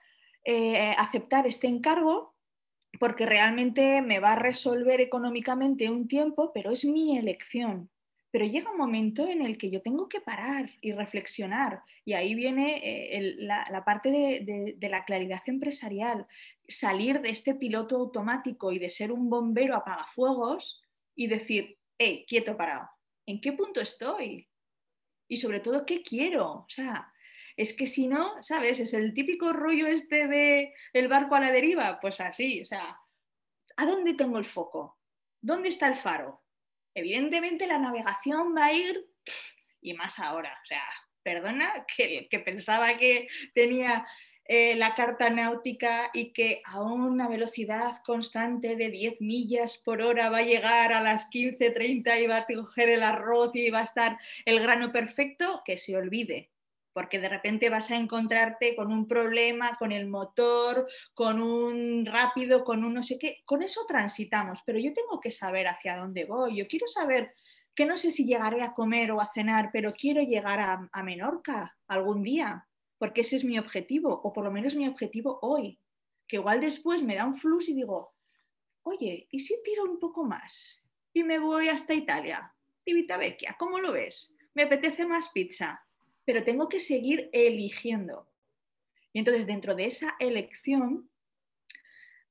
eh, aceptar este encargo porque realmente me va a resolver económicamente un tiempo, pero es mi elección. Pero llega un momento en el que yo tengo que parar y reflexionar. Y ahí viene eh, la, parte de, la claridad empresarial. Salir de este piloto automático y de ser un bombero apagafuegos y decir, hey, quieto parado. ¿en qué punto estoy? Y sobre todo, ¿qué quiero? O sea, es que si no, ¿sabes? Es el típico rollo este de el barco a la deriva, pues así, o sea, ¿a dónde tengo el foco? ¿Dónde está el faro? Evidentemente la navegación va a ir y más ahora, o sea, perdona que, que pensaba que tenía eh, la carta náutica y que a una velocidad constante de 10 millas por hora va a llegar a las 15.30 y va a coger el arroz y va a estar el grano perfecto, que se olvide, porque de repente vas a encontrarte con un problema con el motor, con un rápido, con un no sé qué. Con eso transitamos, pero yo tengo que saber hacia dónde voy. Yo quiero saber que no sé si llegaré a comer o a cenar, pero quiero llegar a, Menorca algún día porque ese es mi objetivo, o por lo menos mi objetivo hoy, que igual después me da un flux y digo, oye, ¿y si tiro un poco más? Y me voy hasta Italia, Vecchia, ¿cómo lo ves? Me apetece más pizza, pero tengo que seguir eligiendo. Y entonces dentro de esa elección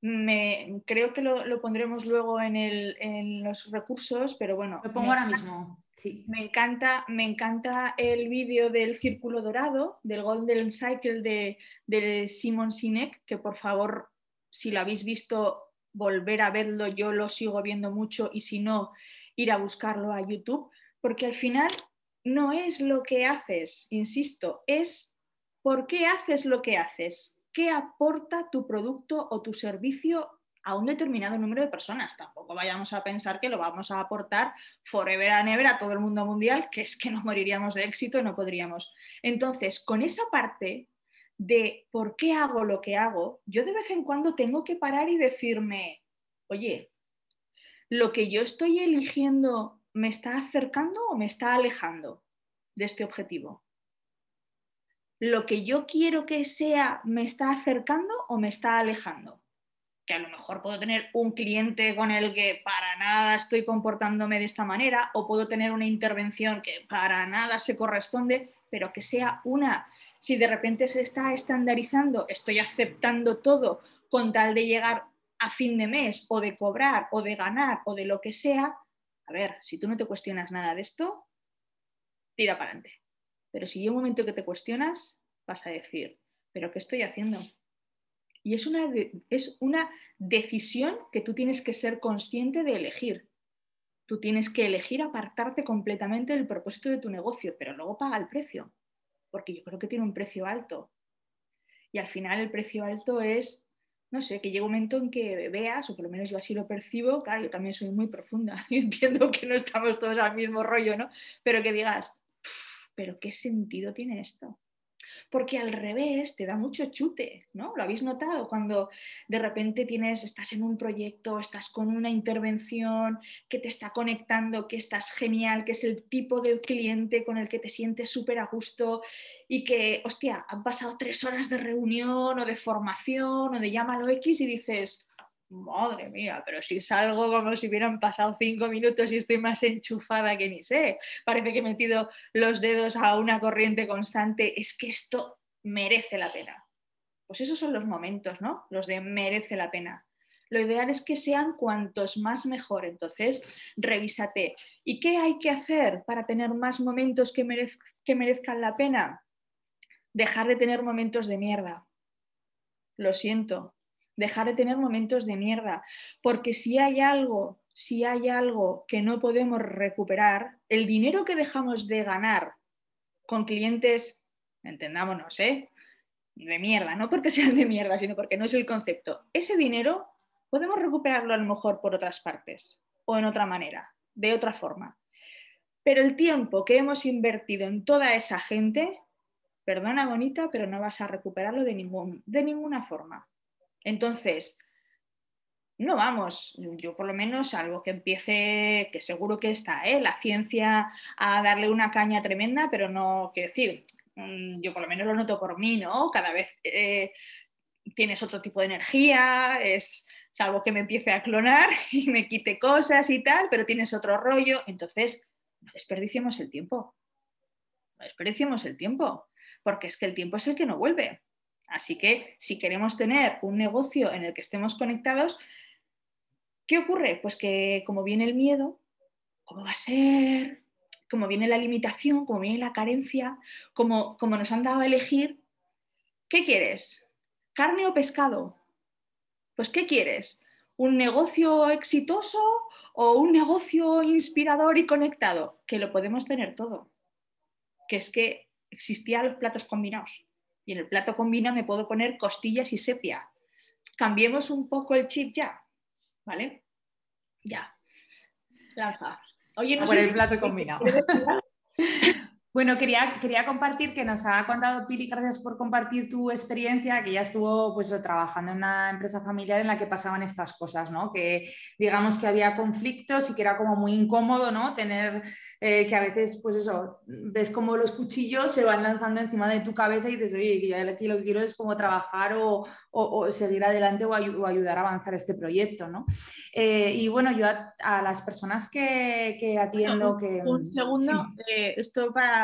Me, creo que lo, pondremos luego en, los recursos, pero bueno. Lo pongo ahora mismo. Sí. Me encanta, me encanta el vídeo del círculo dorado, del Golden Cycle de, de Simon Sinek, que por favor, si lo habéis visto, volver a verlo, yo lo sigo viendo mucho y si no, ir a buscarlo a YouTube, porque al final no es lo que haces, insisto, es por qué haces lo que haces, qué aporta tu producto o tu servicio a un determinado número de personas. Tampoco vayamos a pensar que lo vamos a aportar forever and ever a todo el mundo mundial, que es que nos moriríamos de éxito no podríamos. Entonces, con esa parte de por qué hago lo que hago, yo de vez en cuando tengo que parar y decirme, oye, lo que yo estoy eligiendo me está acercando o me está alejando de este objetivo. Lo que yo quiero que sea me está acercando o me está alejando. Que a lo mejor puedo tener un cliente con el que para nada estoy comportándome de esta manera o puedo tener una intervención que para nada se corresponde, pero que sea una. Si de repente se está estandarizando, estoy aceptando todo con tal de llegar a fin de mes o de cobrar o de ganar o de lo que sea, a ver, si tú no te cuestionas nada de esto, tira para adelante. Pero si hay un momento que te cuestionas, vas a decir, ¿pero qué estoy haciendo? Y es una, es una decisión que tú tienes que ser consciente de elegir. Tú tienes que elegir apartarte completamente del propósito de tu negocio, pero luego paga el precio, porque yo creo que tiene un precio alto. Y al final el precio alto es no sé, que llega un momento en que veas, o por lo menos yo así lo percibo, claro, yo también soy muy profunda y [laughs] entiendo que no estamos todos al mismo rollo, ¿no? Pero que digas, pero ¿qué sentido tiene esto? Porque al revés te da mucho chute, ¿no? Lo habéis notado cuando de repente tienes, estás en un proyecto, estás con una intervención que te está conectando, que estás genial, que es el tipo de cliente con el que te sientes súper a gusto y que, hostia, han pasado tres horas de reunión o de formación o de llámalo X y dices, madre mía, pero si salgo como si hubieran pasado cinco minutos y estoy más enchufada que ni sé, parece que he metido los dedos a una corriente constante, es que esto merece la pena. Pues esos son los momentos, ¿no? Los de merece la pena. Lo ideal es que sean cuantos más mejor. Entonces, revísate. ¿Y qué hay que hacer para tener más momentos que, que merezcan la pena? Dejar de tener momentos de mierda. Lo siento, dejar de tener momentos de mierda, porque si hay algo, si hay algo que no podemos recuperar, el dinero que dejamos de ganar con clientes, entendámonos, ¿eh? de mierda, no porque sean de mierda, sino porque no es el concepto, ese dinero podemos recuperarlo a lo mejor por otras partes o en otra manera, de otra forma. Pero el tiempo que hemos invertido en toda esa gente, perdona bonita, pero no vas a recuperarlo de, ningún, de ninguna forma. Entonces, no vamos, yo por lo menos, algo que empiece, que seguro que está, ¿eh? la ciencia a darle una caña tremenda, pero no, quiero decir, mm, yo por lo menos lo noto por mí, ¿no? Cada vez eh, tienes otro tipo de energía, es algo que me empiece a clonar [laughs] y me quite cosas y tal, pero tienes otro rollo, entonces no desperdiciemos el tiempo, no desperdiciemos el tiempo, porque es que el tiempo es el que no vuelve. Así que si queremos tener un negocio en el que estemos conectados, ¿qué ocurre? Pues que como viene el miedo, ¿cómo va a ser? Como viene la limitación, como viene la carencia, como, como nos han dado a elegir, ¿qué quieres? ¿Carne o pescado? Pues ¿qué quieres? ¿Un negocio exitoso o un negocio inspirador y conectado? Que lo podemos tener todo. Que es que existían los platos combinados y en el plato combina me puedo poner costillas y sepia. Cambiemos un poco el chip ya, ¿vale? Ya. Lanza. Oye, no sé el plato combinado. [laughs] Bueno, quería, quería compartir que nos ha contado Pili, gracias por compartir tu experiencia, que ya estuvo pues, trabajando en una empresa familiar en la que pasaban estas cosas, ¿no? Que digamos que había conflictos y que era como muy incómodo, ¿no? Tener eh, que a veces, pues eso, ves como los cuchillos se van lanzando encima de tu cabeza y dices, oye, yo aquí lo que quiero es como trabajar o, o, seguir adelante o, ayudar a avanzar este proyecto, ¿no? Eh, y bueno, yo a, las personas que, que atiendo... que, un segundo, eh, esto para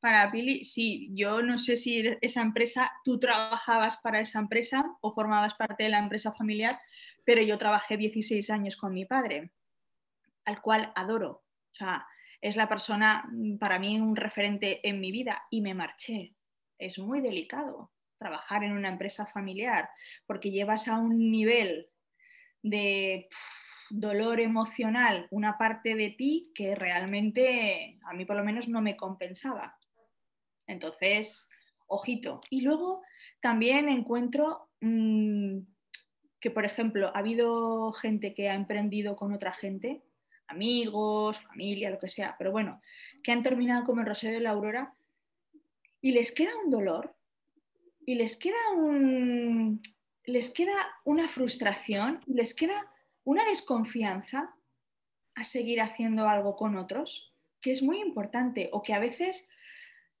para, Pili, sí, yo no sé si esa empresa, tú trabajabas para esa empresa o formabas parte de la empresa familiar, pero yo trabajé 16 años con mi padre, al cual adoro. O sea, es la persona, mm, para mí, un referente en mi vida y me marché. Es muy delicado trabajar en una empresa familiar porque llevas a un nivel de dolor emocional una parte de ti que realmente a mí por lo menos no me compensaba. Entonces, ojito. Y luego también encuentro mm, que, por ejemplo, ha habido gente que ha emprendido con otra gente, amigos, familia, lo que sea, pero bueno, que han terminado como el Rosario de la Aurora y les queda un dolor y les queda un les queda una frustración, les queda una desconfianza a seguir haciendo algo con otros, que es muy importante, o que a veces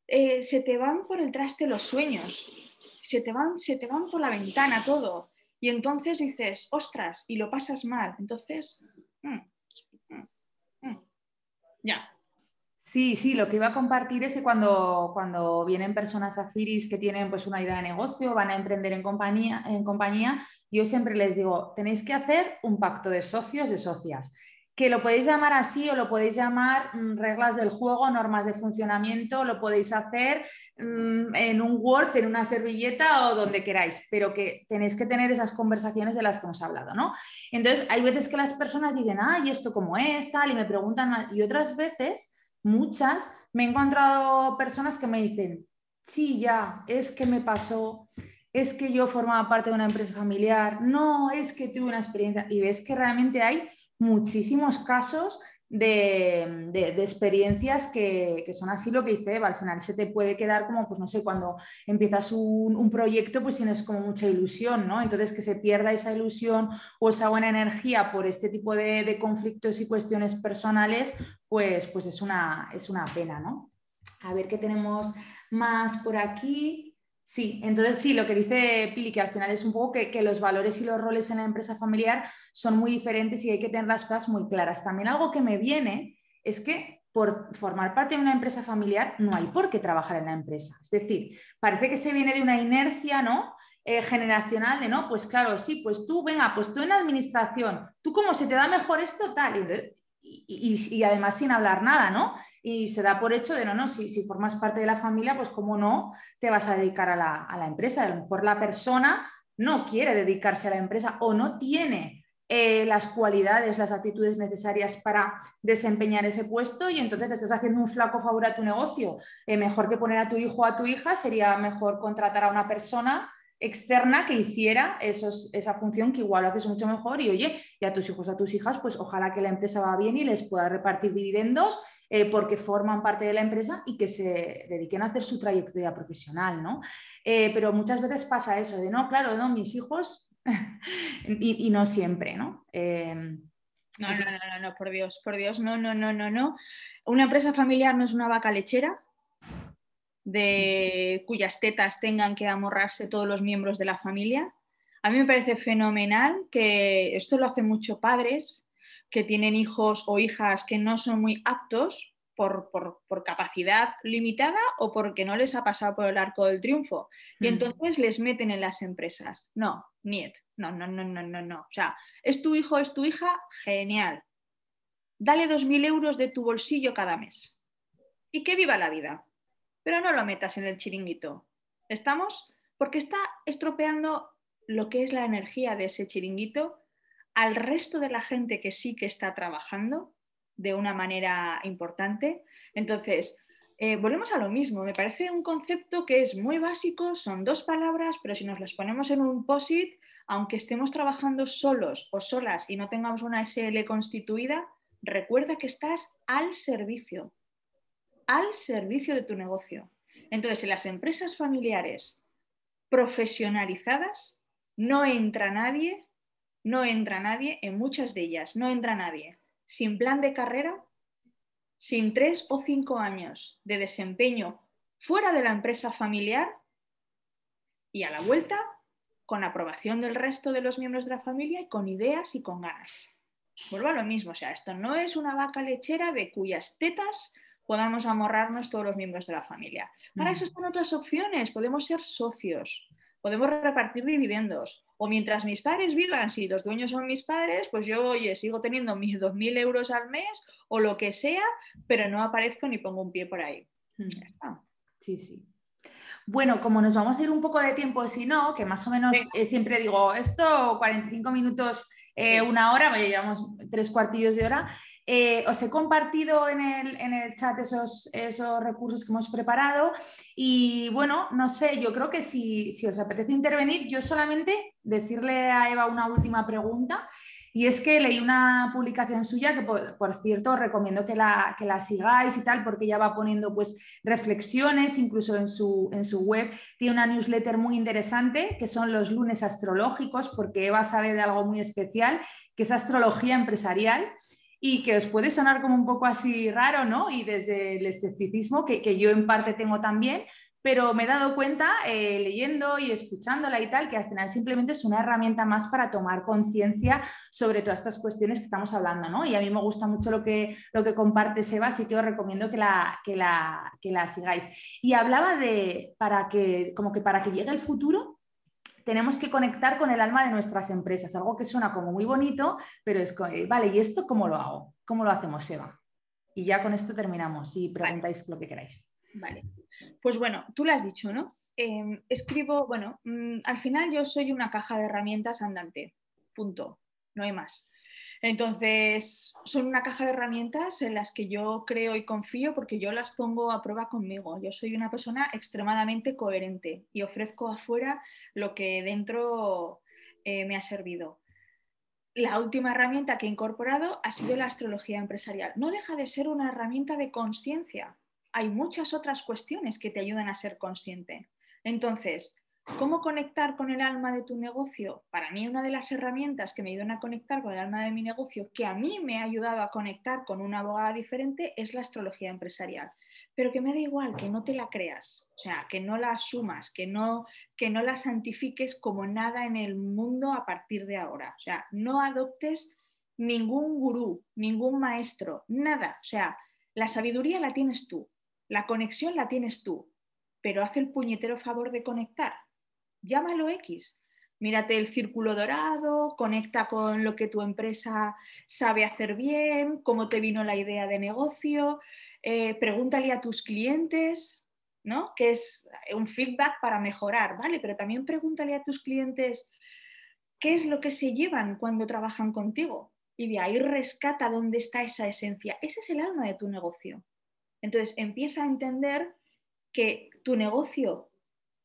eh, se te van por el traste los sueños, se te, van, se te van por la ventana todo, y entonces dices, ostras, y lo pasas mal. Entonces, mm, mm, mm, ya, Sí, sí, lo que iba a compartir es que cuando, cuando vienen personas a Firis que tienen pues, una idea de negocio, van a emprender en compañía, en compañía, yo siempre les digo, tenéis que hacer un pacto de socios, de socias, que lo podéis llamar así o lo podéis llamar mm, reglas del juego, normas de funcionamiento, lo podéis hacer mm, en un Word, en una servilleta o donde queráis, pero que tenéis que tener esas conversaciones de las que hemos hablado, ¿no? Entonces, hay veces que las personas dicen, ah, ¿y esto cómo es? Tal, y me preguntan, y otras veces muchas, me he encontrado personas que me dicen, sí, ya, es que me pasó, es que yo formaba parte de una empresa familiar, no, es que tuve una experiencia y ves que realmente hay muchísimos casos de, experiencias que, son así lo que dice Eva, al final se te puede quedar como, pues no sé, cuando empiezas un, proyecto pues tienes como mucha ilusión, ¿no? Entonces que se pierda esa ilusión o esa buena energía por este tipo de, conflictos y cuestiones personales, pues, pues es, una, es una pena, ¿no? A ver qué tenemos más por aquí. Sí, entonces sí, lo que dice Pili, que al final es un poco que, los valores y los roles en la empresa familiar son muy diferentes y hay que tener las cosas muy claras. También algo que me viene es que por formar parte de una empresa familiar no hay por qué trabajar en la empresa. Es decir, parece que se viene de una inercia, ¿no? Eh, generacional de, no, pues claro, sí, pues tú, venga, pues tú en administración, tú cómo se te da mejor esto, tal, y además sin hablar nada, ¿no? y se da por hecho de no, no, si, si formas parte de la familia, pues cómo no te vas a dedicar a la, empresa. A lo mejor la persona no quiere dedicarse a la empresa o no tiene eh, las cualidades, las actitudes necesarias para desempeñar ese puesto y entonces estás haciendo un flaco favor a tu negocio. Eh, mejor que poner a tu hijo o a tu hija, sería mejor contratar a una persona externa que hiciera esa función que igual lo haces mucho mejor y oye, y a tus hijos, a tus hijas, pues ojalá que la empresa va bien y les pueda repartir dividendos eh, porque forman parte de la empresa y que se dediquen a hacer su trayectoria profesional, ¿no? Eh, pero muchas veces pasa eso de, no, claro, no, mis hijos [laughs] y, no siempre, ¿no? Eh, no, no, no, no, por Dios, por Dios, no, no, no, no, no. Una empresa familiar no es una vaca lechera de cuyas tetas tengan que amorrarse todos los miembros de la familia. A mí me parece fenomenal que esto lo hacen muchos padres que tienen hijos o hijas que no son muy aptos por, capacidad limitada o porque no les ha pasado por el arco del triunfo. Y mm. entonces les meten en las empresas. No, niet, no, no, no, no, no, no. O sea, es tu hijo, es tu hija, genial. Dale 2.000 euros de tu bolsillo cada mes. Y que viva la vida. Pero no lo metas en el chiringuito. ¿Estamos? Porque está estropeando lo que es la energía de ese chiringuito al resto de la gente que sí que está trabajando de una manera importante. Entonces, eh, volvemos a lo mismo. Me parece un concepto que es muy básico, son dos palabras, pero si nos las ponemos en un POSIT, aunque estemos trabajando solos o solas y no tengamos una SL constituida, recuerda que estás al servicio, al servicio de tu negocio. Entonces, en las empresas familiares profesionalizadas no entra nadie no entra nadie, en muchas de ellas no entra nadie sin plan de carrera, sin tres o cinco años de desempeño fuera de la empresa familiar y a la vuelta con aprobación del resto de los miembros de la familia y con ideas y con ganas. Vuelvo a lo mismo, o sea, esto no es una vaca lechera de cuyas tetas podamos amorrarnos todos los miembros de la familia. Para eso están otras opciones, podemos ser socios, podemos repartir dividendos. O mientras mis padres vivan, si los dueños son mis padres, pues yo, oye, sigo teniendo mis 2.000 euros al mes o lo que sea, pero no aparezco ni pongo un pie por ahí. Sí, sí. Bueno, como nos vamos a ir un poco de tiempo, si no, que más o menos eh, siempre digo, esto 45 minutos, eh, una hora, llevamos tres cuartillos de hora, eh, os he compartido en el, chat esos, esos, recursos que hemos preparado y bueno, no sé, yo creo que si, os apetece intervenir, yo solamente decirle a Eva una última pregunta y es que leí una publicación suya que, por, cierto, os recomiendo que la, que la, sigáis y tal, porque ella va poniendo pues, reflexiones, incluso en su, en su web tiene una newsletter muy interesante, que son los lunes astrológicos, porque Eva sabe de algo muy especial, que es astrología empresarial y que os puede sonar como un poco así raro, ¿no? Y desde el escepticismo, que, yo en parte tengo también, pero me he dado cuenta eh, leyendo y escuchándola y tal, que al final simplemente es una herramienta más para tomar conciencia sobre todas estas cuestiones que estamos hablando, ¿no? Y a mí me gusta mucho lo que, lo que comparte Seba, así que os recomiendo que la, que la, que la sigáis. Y hablaba de, para que, como que para que llegue el futuro, tenemos que conectar con el alma de nuestras empresas, algo que suena como muy bonito, pero es, eh, vale, ¿y esto cómo lo hago? ¿Cómo lo hacemos, Eva? Y ya con esto terminamos y preguntáis lo que queráis. Vale. Pues bueno, tú lo has dicho, ¿no? Em, escribo, bueno, mm, al final yo soy una caja de herramientas andante, punto, no hay más. Entonces, son una caja de herramientas en las que yo creo y confío porque yo las pongo a prueba conmigo. Yo soy una persona extremadamente coherente y ofrezco afuera lo que dentro eh, me ha servido. La última herramienta que he incorporado ha sido la astrología empresarial. No deja de ser una herramienta de conciencia. Hay muchas otras cuestiones que te ayudan a ser consciente. Entonces, ¿Cómo conectar con el alma de tu negocio? Para mí una de las herramientas que me ayudan a conectar con el alma de mi negocio, que a mí me ha ayudado a conectar con una abogada diferente, es la astrología empresarial. Pero que me da igual, que no te la creas, o sea, que no la asumas, que no, que no la santifiques como nada en el mundo a partir de ahora. O sea, no adoptes ningún gurú, ningún maestro, nada. O sea, la sabiduría la tienes tú, la conexión la tienes tú, pero haz el puñetero favor de conectar llámalo X. Mírate el círculo dorado, conecta con lo que tu empresa sabe hacer bien, cómo te vino la idea de negocio, eh, pregúntale a tus clientes, ¿no? Que es un feedback para mejorar, ¿vale? Pero también pregúntale a tus clientes qué es lo que se llevan cuando trabajan contigo. Y de ahí rescata dónde está esa esencia. Ese es el alma de tu negocio. Entonces empieza a entender que tu negocio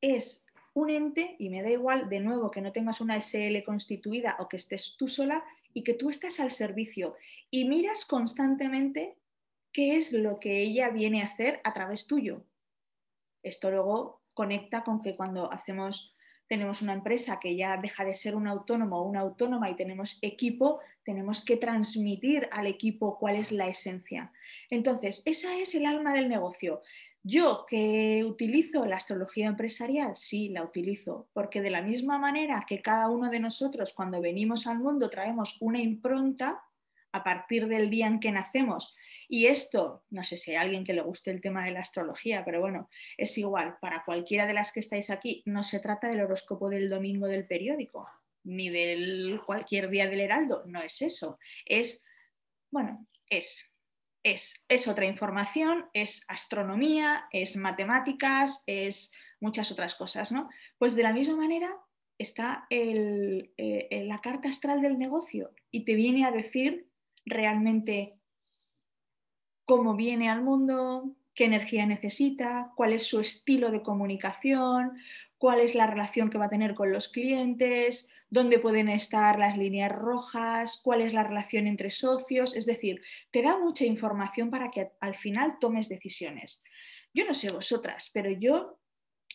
es un ente, y me da igual de nuevo que no tengas una SL constituida o que estés tú sola y que tú estás al servicio y miras constantemente qué es lo que ella viene a hacer a través tuyo. Esto luego conecta con que cuando hacemos tenemos una empresa que ya deja de ser un autónomo o una autónoma y tenemos equipo, tenemos que transmitir al equipo cuál es la esencia. Entonces, esa es el alma del negocio. Yo que utilizo la astrología empresarial, sí, la utilizo, porque de la misma manera que cada uno de nosotros cuando venimos al mundo traemos una impronta a partir del día en que nacemos, y esto, no sé si hay alguien que le guste el tema de la astrología, pero bueno, es igual, para cualquiera de las que estáis aquí, no se trata del horóscopo del domingo del periódico, ni del cualquier día del heraldo, no es eso, es, bueno, es es, otra información, es astronomía, es matemáticas, es muchas otras cosas, ¿no? Pues de la misma manera está eh, la carta astral del negocio y te viene a decir realmente cómo viene al mundo, qué energía necesita, cuál es su estilo de comunicación, cuál es la relación que va a tener con los clientes, dónde pueden estar las líneas rojas, cuál es la relación entre socios, es decir, te da mucha información para que al final tomes decisiones. Yo no sé vosotras, pero yo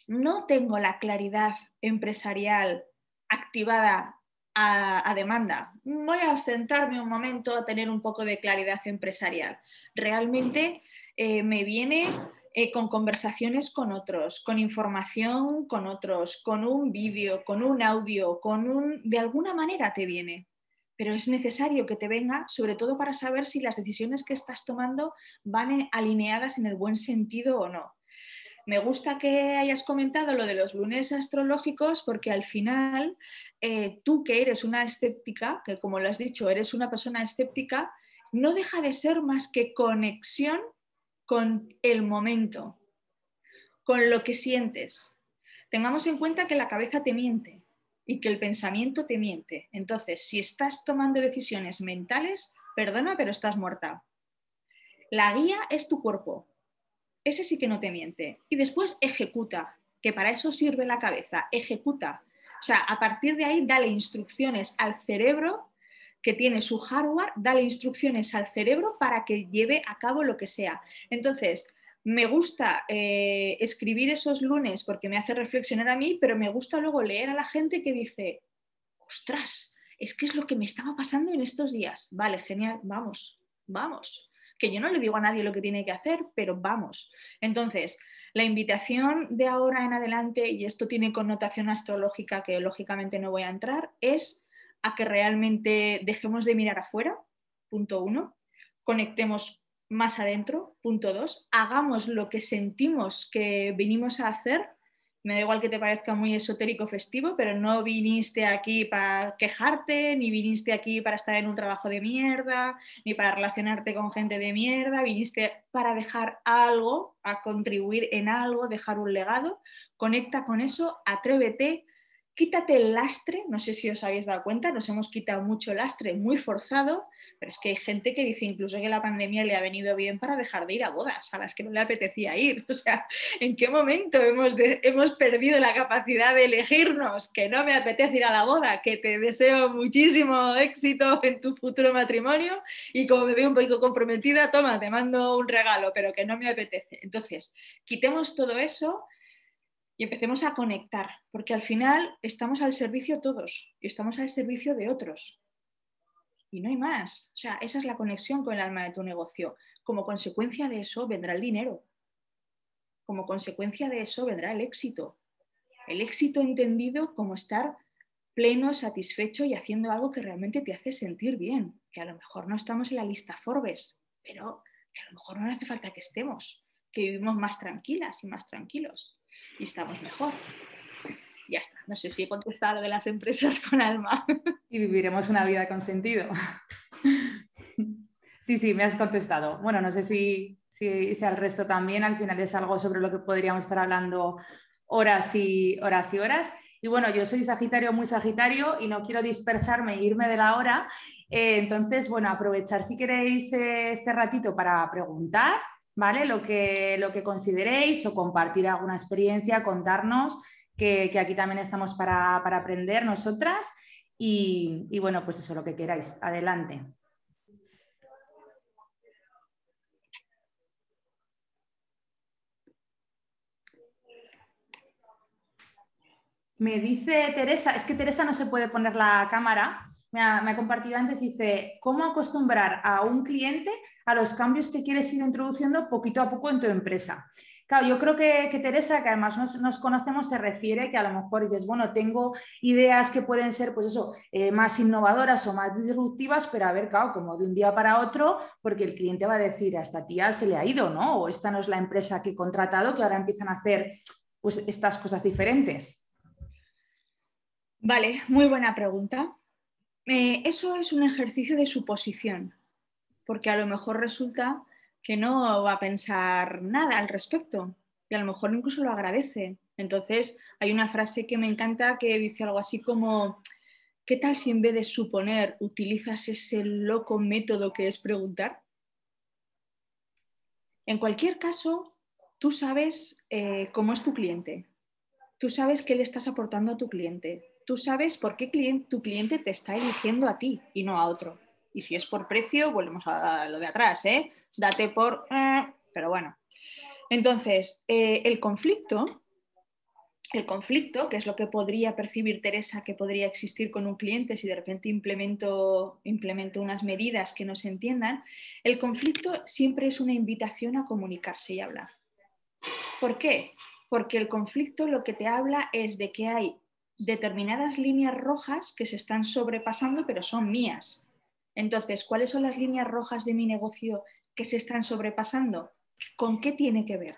no tengo la claridad empresarial activada a, demanda. Voy a sentarme un momento a tener un poco de claridad empresarial. Realmente eh, me viene eh, con conversaciones con otros, con información con otros, con un vídeo, con un audio, con un... De alguna manera te viene. pero es necesario que te venga, sobre todo para saber si las decisiones que estás tomando van alineadas en el buen sentido o no. Me gusta que hayas comentado lo de los lunes astrológicos porque al final eh, tú que eres una escéptica, que como lo has dicho, eres una persona escéptica, no deja de ser más que conexión con el momento, con lo que sientes. Tengamos en cuenta que la cabeza te miente y que el pensamiento te miente. Entonces, si estás tomando decisiones mentales, perdona, pero estás muerta. La guía es tu cuerpo. Ese sí que no te miente. Y después ejecuta, que para eso sirve la cabeza. Ejecuta. O sea, a partir de ahí, dale instrucciones al cerebro que tiene su hardware, dale instrucciones al cerebro para que lleve a cabo lo que sea. Entonces, me gusta eh, escribir esos lunes porque me hace reflexionar a mí, pero me gusta luego leer a la gente que dice, ostras, es que es lo que me estaba pasando en estos días. Vale, genial, vamos, vamos. Que yo no le digo a nadie lo que tiene que hacer, pero vamos. Entonces, la invitación de ahora en adelante, y esto tiene connotación astrológica que lógicamente no voy a entrar, es a que realmente dejemos de mirar afuera, punto uno, conectemos más adentro, punto dos, hagamos lo que sentimos que vinimos a hacer. Me da igual que te parezca muy esotérico festivo, pero no viniste aquí para quejarte, ni viniste aquí para estar en un trabajo de mierda, ni para relacionarte con gente de mierda, viniste para dejar algo, a contribuir en algo, dejar un legado. Conecta con eso, atrévete, quítate el lastre, no sé si os habéis dado cuenta, nos hemos quitado mucho lastre muy forzado, pero es que hay gente que dice incluso que la pandemia le ha venido bien para dejar de ir a bodas a las que no le apetecía ir. [laughs] O sea, ¿en qué momento hemos, hemos perdido la capacidad de elegirnos? Que no me apetece ir a la boda, que te deseo muchísimo éxito en tu futuro matrimonio y como me veo un poco comprometida, toma, te mando un regalo, pero que no me apetece. Entonces, quitemos todo eso y empecemos a conectar, porque al final estamos al servicio todos y estamos al servicio de otros. Y no hay más. O sea, esa es la conexión con el alma de tu negocio. Como consecuencia de eso vendrá el dinero. Como consecuencia de eso vendrá el éxito. El éxito entendido como estar pleno, satisfecho y haciendo algo que realmente te hace sentir bien. Que a lo mejor no estamos en la lista Forbes, pero que a lo mejor no hace falta que estemos, que vivimos más tranquilas y más tranquilos y estamos mejor. Ya está, no sé si he contestado lo de las empresas [laughs] con alma. Y viviremos una vida con sentido. Sí, sí, me has contestado. Bueno, no sé si, si, al resto también, al final es algo sobre lo que podríamos estar hablando horas y horas y horas. Y bueno, yo soy Sagitario, muy Sagitario, y no quiero dispersarme e irme de la hora. Eh, entonces, bueno, aprovechar si queréis eh, este ratito para preguntar ¿vale? Lo que, lo que consideréis o compartir alguna experiencia, contarnos, que, aquí también estamos para, aprender nosotras. Y, y, bueno, pues eso, lo que queráis. Adelante. Me dice Teresa, es que Teresa no se puede poner la cámara, me ha, compartido antes, dice, ¿cómo acostumbrar a un cliente a los cambios que quieres ir introduciendo poquito a poco en tu empresa? Claro, yo creo que, Teresa, que además nos, conocemos, se refiere que a lo mejor dices, bueno, tengo ideas que pueden ser, pues eso, eh, más innovadoras o más disruptivas, pero a ver, claro, como de un día para otro, porque el cliente va a decir, a esta tía se le ha ido, ¿no? O esta no es la empresa que he contratado, que ahora empiezan a hacer pues estas cosas diferentes. Vale, muy buena pregunta. Eh, eso es un ejercicio de suposición, porque a lo mejor resulta que no va a pensar nada al respecto y a lo mejor incluso lo agradece. Entonces, hay una frase que me encanta que dice algo así como, ¿qué tal si en vez de suponer utilizas ese loco método que es preguntar? En cualquier caso, tú sabes eh, cómo es tu cliente, tú sabes qué le estás aportando a tu cliente, tú sabes por qué tu cliente te está eligiendo a ti y no a otro. Y si es por precio, volvemos a lo de atrás, ¿eh? Date por... Eh, pero bueno. Entonces, eh, el conflicto, el conflicto, que es lo que podría percibir Teresa que podría existir con un cliente si de repente implemento, implemento unas medidas que no se entiendan, el conflicto siempre es una invitación a comunicarse y hablar. ¿Por qué? Porque el conflicto lo que te habla es de que hay determinadas líneas rojas que se están sobrepasando, pero son mías. Entonces, ¿cuáles son las líneas rojas de mi negocio que se están sobrepasando? ¿Con qué tiene que ver?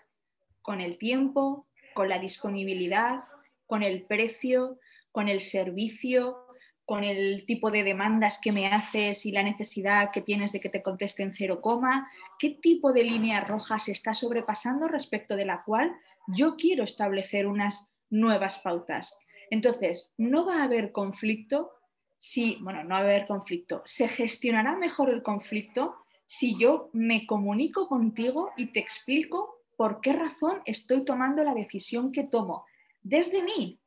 ¿Con el tiempo? ¿Con la disponibilidad? ¿Con el precio? ¿Con el servicio? con el tipo de demandas que me haces y la necesidad que tienes de que te conteste en cero coma, qué tipo de línea roja se está sobrepasando respecto de la cual yo quiero establecer unas nuevas pautas. Entonces, no va a haber conflicto si, bueno, no va a haber conflicto, se gestionará mejor el conflicto si yo me comunico contigo y te explico por qué razón estoy tomando la decisión que tomo, desde mí,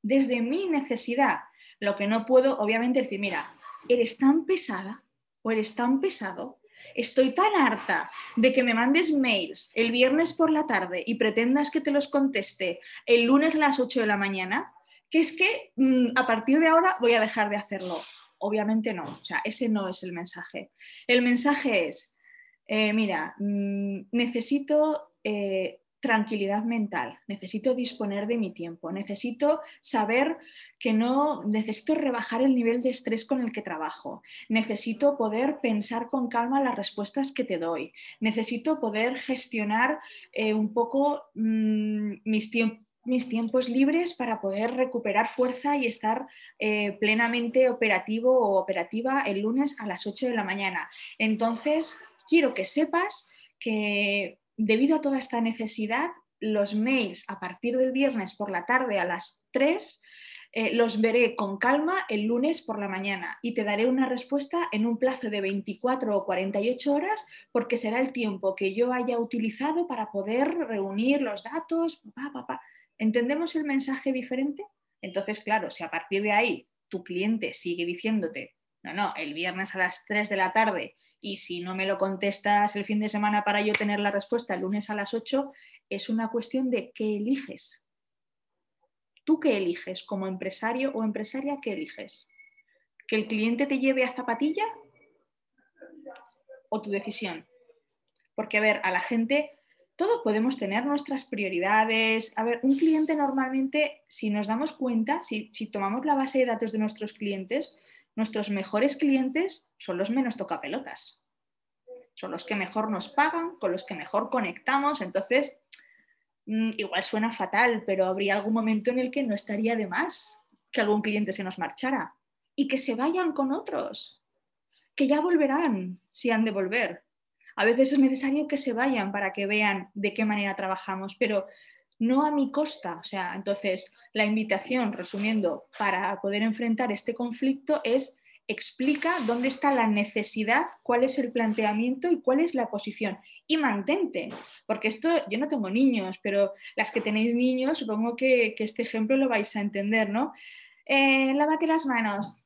desde mi necesidad, lo que no puedo, obviamente, decir, mira, eres tan pesada o eres tan pesado, estoy tan harta de que me mandes mails el viernes por la tarde y pretendas que te los conteste el lunes a las 8 de la mañana, que es que mm, a partir de ahora voy a dejar de hacerlo. Obviamente no, o sea, ese no es el mensaje. El mensaje es, eh, mira, mm, necesito eh, tranquilidad mental, necesito disponer de mi tiempo, necesito saber que no, necesito rebajar el nivel de estrés con el que trabajo, necesito poder pensar con calma las respuestas que te doy, necesito poder gestionar eh, un poco mm, mis mis tiempos libres para poder recuperar fuerza y estar eh, plenamente operativo o operativa el lunes a las 8 de la mañana. Entonces, quiero que sepas que debido a toda esta necesidad, los mails a partir del viernes por la tarde a las 3 eh, los veré con calma el lunes por la mañana y te daré una respuesta en un plazo de 24 o 48 horas porque será el tiempo que yo haya utilizado para poder reunir los datos. ¿Entendemos el mensaje diferente? Entonces, claro, si a partir de ahí tu cliente sigue diciéndote, no, no, el viernes a las 3 de la tarde y si no me lo contestas el fin de semana para yo tener la respuesta el lunes a las 8, es una cuestión de qué eliges. ¿Tú qué eliges como empresario o empresaria? ¿Qué eliges? ¿Que el cliente te lleve a zapatilla o tu decisión? Porque, a ver, a la gente, todos podemos tener nuestras prioridades. A ver, un cliente normalmente, si nos damos cuenta, si, si tomamos la base de datos de nuestros clientes, nuestros mejores clientes son los menos tocapelotas. Son los que mejor nos pagan, con los que mejor conectamos. Entonces, mm, igual suena fatal, pero habría algún momento en el que no estaría de más que algún cliente se nos marchara y que se vayan con otros, que ya volverán si han de volver. A veces es necesario que se vayan para que vean de qué manera trabajamos, pero no a mi costa. O sea, entonces la invitación, resumiendo, para poder enfrentar este conflicto es explica dónde está la necesidad, cuál es el planteamiento y cuál es la posición. Y mantente, porque esto, yo no tengo niños, pero las que tenéis niños, supongo que, este ejemplo lo vais a entender, ¿no? Eh, lávate las manos,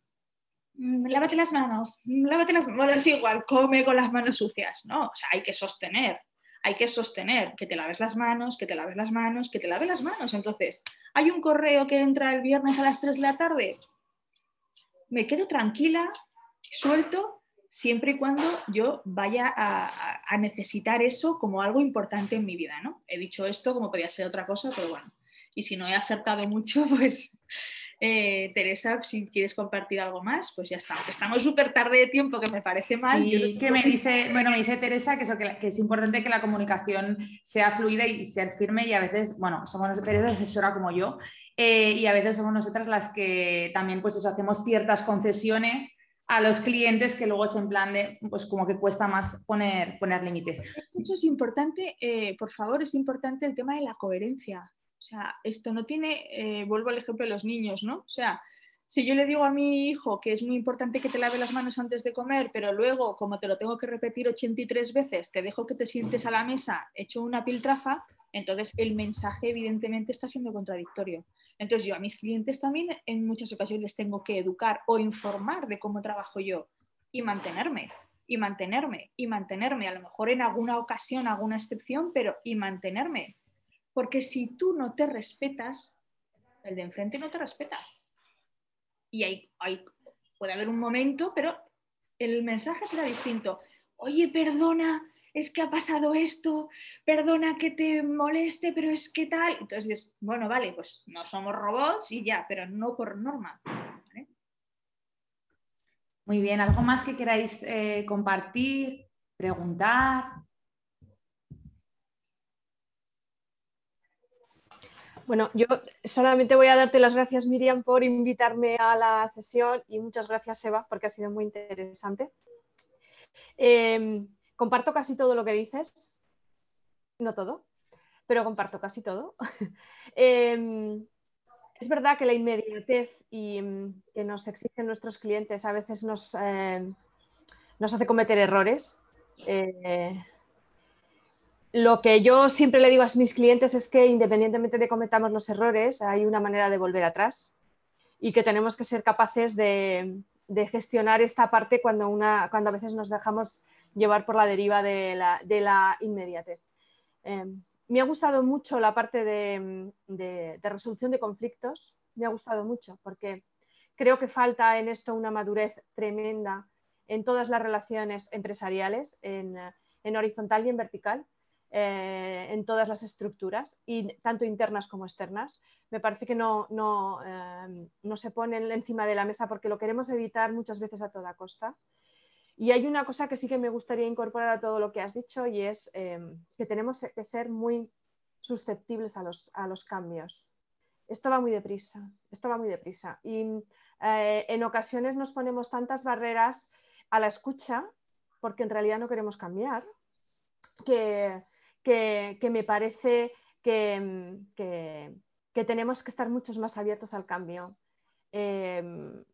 lávate las manos, mm, lávate las manos, es igual, come con las manos sucias, ¿no? O sea, hay que sostener, hay que sostener que te laves las manos, que te laves las manos, que te laves las manos. Entonces, hay un correo que entra el viernes a las 3 de la tarde. Me quedo tranquila, suelto, siempre y cuando yo vaya a, a, necesitar eso como algo importante en mi vida. ¿no? He dicho esto como podía ser otra cosa, pero bueno. Y si no he acertado mucho, [laughs] pues eh, Teresa, si quieres compartir algo más, pues ya está. Estamos súper tarde de tiempo, que me parece mal. Sí, que me dice, bueno, me dice Teresa que, eso, que, es importante que la comunicación sea fluida y sea firme y a veces, bueno, somos Teresa asesora como yo eh, y a veces somos nosotras las que también pues eso, hacemos ciertas concesiones a los clientes que luego es en plan de, pues como que cuesta más poner, poner límites. Esto es importante, eh, por favor, es importante el tema de la coherencia. O sea, esto no tiene, eh, vuelvo al ejemplo de los niños, ¿no? O sea, si yo le digo a mi hijo que es muy importante que te lave las manos antes de comer, pero luego, como te lo tengo que repetir 83 veces, te dejo que te sientes a la mesa hecho una piltrafa, entonces el mensaje evidentemente está siendo contradictorio. Entonces yo a mis clientes también en muchas ocasiones tengo que educar o informar de cómo trabajo yo y mantenerme, y mantenerme, y mantenerme. A lo mejor en alguna ocasión, alguna excepción, pero y mantenerme. Porque si tú no te respetas, el de enfrente no te respeta. Y hay, puede haber un momento, pero el mensaje será distinto. Oye, perdona, es que ha pasado esto, perdona que te moleste, pero es que tal. Entonces dices, bueno, vale, pues no somos robots y ya, pero no por norma. Muy bien, ¿algo más que queráis eh, compartir, preguntar? Bueno, yo solamente voy a darte las gracias, Miriam, por invitarme a la sesión y muchas gracias, Eva, porque ha sido muy interesante. Em, comparto casi todo lo que dices, no todo, pero comparto casi todo. [laughs] Em, es verdad que la inmediatez y, em, que nos exigen nuestros clientes a veces nos, nos hace cometer errores. Eh, lo que yo siempre le digo a mis clientes es que independientemente de cometamos los errores, hay una manera de volver atrás y que tenemos que ser capaces de, gestionar esta parte cuando, a veces nos dejamos llevar por la deriva de la, inmediatez. Em, me ha gustado mucho la parte de, resolución de conflictos, me ha gustado mucho porque creo que falta en esto una madurez tremenda en todas las relaciones empresariales, en horizontal y en vertical eh, en todas las estructuras, y tanto internas como externas. Me parece que no, no, eh, no, se ponen encima de la mesa porque lo queremos evitar muchas veces a toda costa. Y hay una cosa que sí que me gustaría incorporar a todo lo que has dicho y es eh, que tenemos que ser muy susceptibles a los, a los, cambios. Esto va muy deprisa, esto va muy deprisa. Y en ocasiones nos ponemos tantas barreras a la escucha porque en realidad no queremos cambiar, que, que, me parece que, tenemos que estar muchos más abiertos al cambio. Em,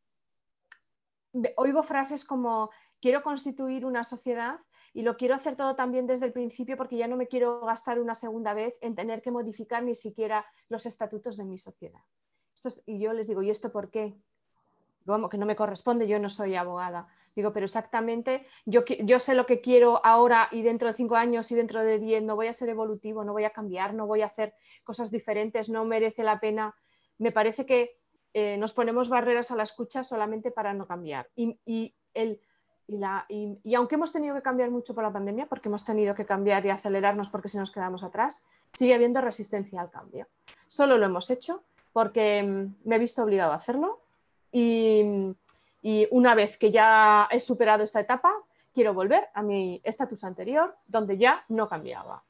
oigo frases como quiero constituir una sociedad y lo quiero hacer todo también desde el principio porque ya no me quiero gastar una segunda vez en tener que modificar ni siquiera los estatutos de mi sociedad. y yo les digo, ¿y esto por qué? Como que no me corresponde, yo no soy abogada. Digo, pero exactamente, yo, yo sé lo que quiero ahora y dentro de cinco años y dentro de diez, no voy a ser evolutivo, no voy a cambiar, no voy a hacer cosas diferentes, no merece la pena. Me parece que eh, nos ponemos barreras a la escucha solamente para no cambiar. Y, y, el, y, la, y, aunque hemos tenido que cambiar mucho por la pandemia, porque hemos tenido que cambiar y acelerarnos porque si nos quedamos atrás, sigue habiendo resistencia al cambio. Solo lo hemos hecho porque mm, me he visto obligado a hacerlo y, y una vez que ya he superado esta etapa, quiero volver a mi estatus anterior, donde ya no cambiaba.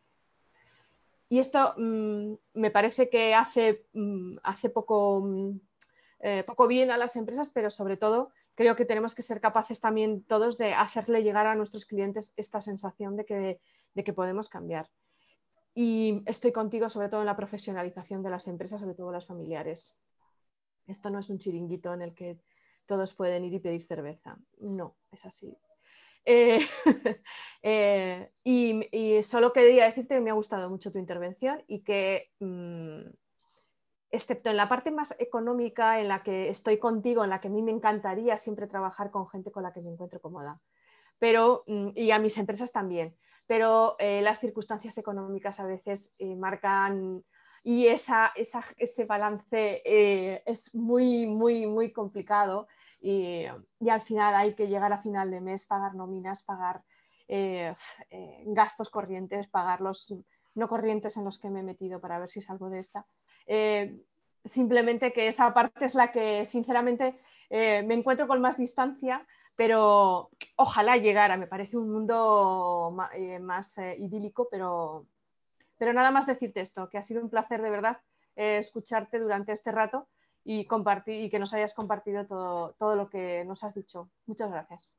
Y esto mm, me parece que hace, mm, hace poco, mm, eh, poco bien a las empresas, pero sobre todo creo que tenemos que ser capaces también todos de hacerle llegar a nuestros clientes esta sensación de que, de que podemos cambiar. Y estoy contigo sobre todo en la profesionalización de las empresas, sobre todo las familiares. Esto no es un chiringuito en el que todos pueden ir y pedir cerveza. No, es así. Eh, [laughs] eh, y, solo quería decirte que me ha gustado mucho tu intervención y que, mm, excepto en la parte más económica en la que estoy contigo, en la que a mí me encantaría siempre trabajar con gente con la que me encuentro cómoda, pero, mm, y a mis empresas también, pero eh, las circunstancias económicas a veces marcan y esa, ese balance es muy, muy, muy complicado y, al final hay que llegar a final de mes, pagar nóminas, pagar eh, eh, gastos corrientes, pagar los no corrientes en los que me he metido para ver si salgo de esta. Eh, simplemente que esa parte es la que sinceramente me encuentro con más distancia, pero ojalá llegara, me parece un mundo más idílico, pero, pero nada más decirte esto, que ha sido un placer de verdad escucharte durante este rato y, compartir, y que nos hayas compartido todo, todo lo que nos has dicho. Muchas gracias.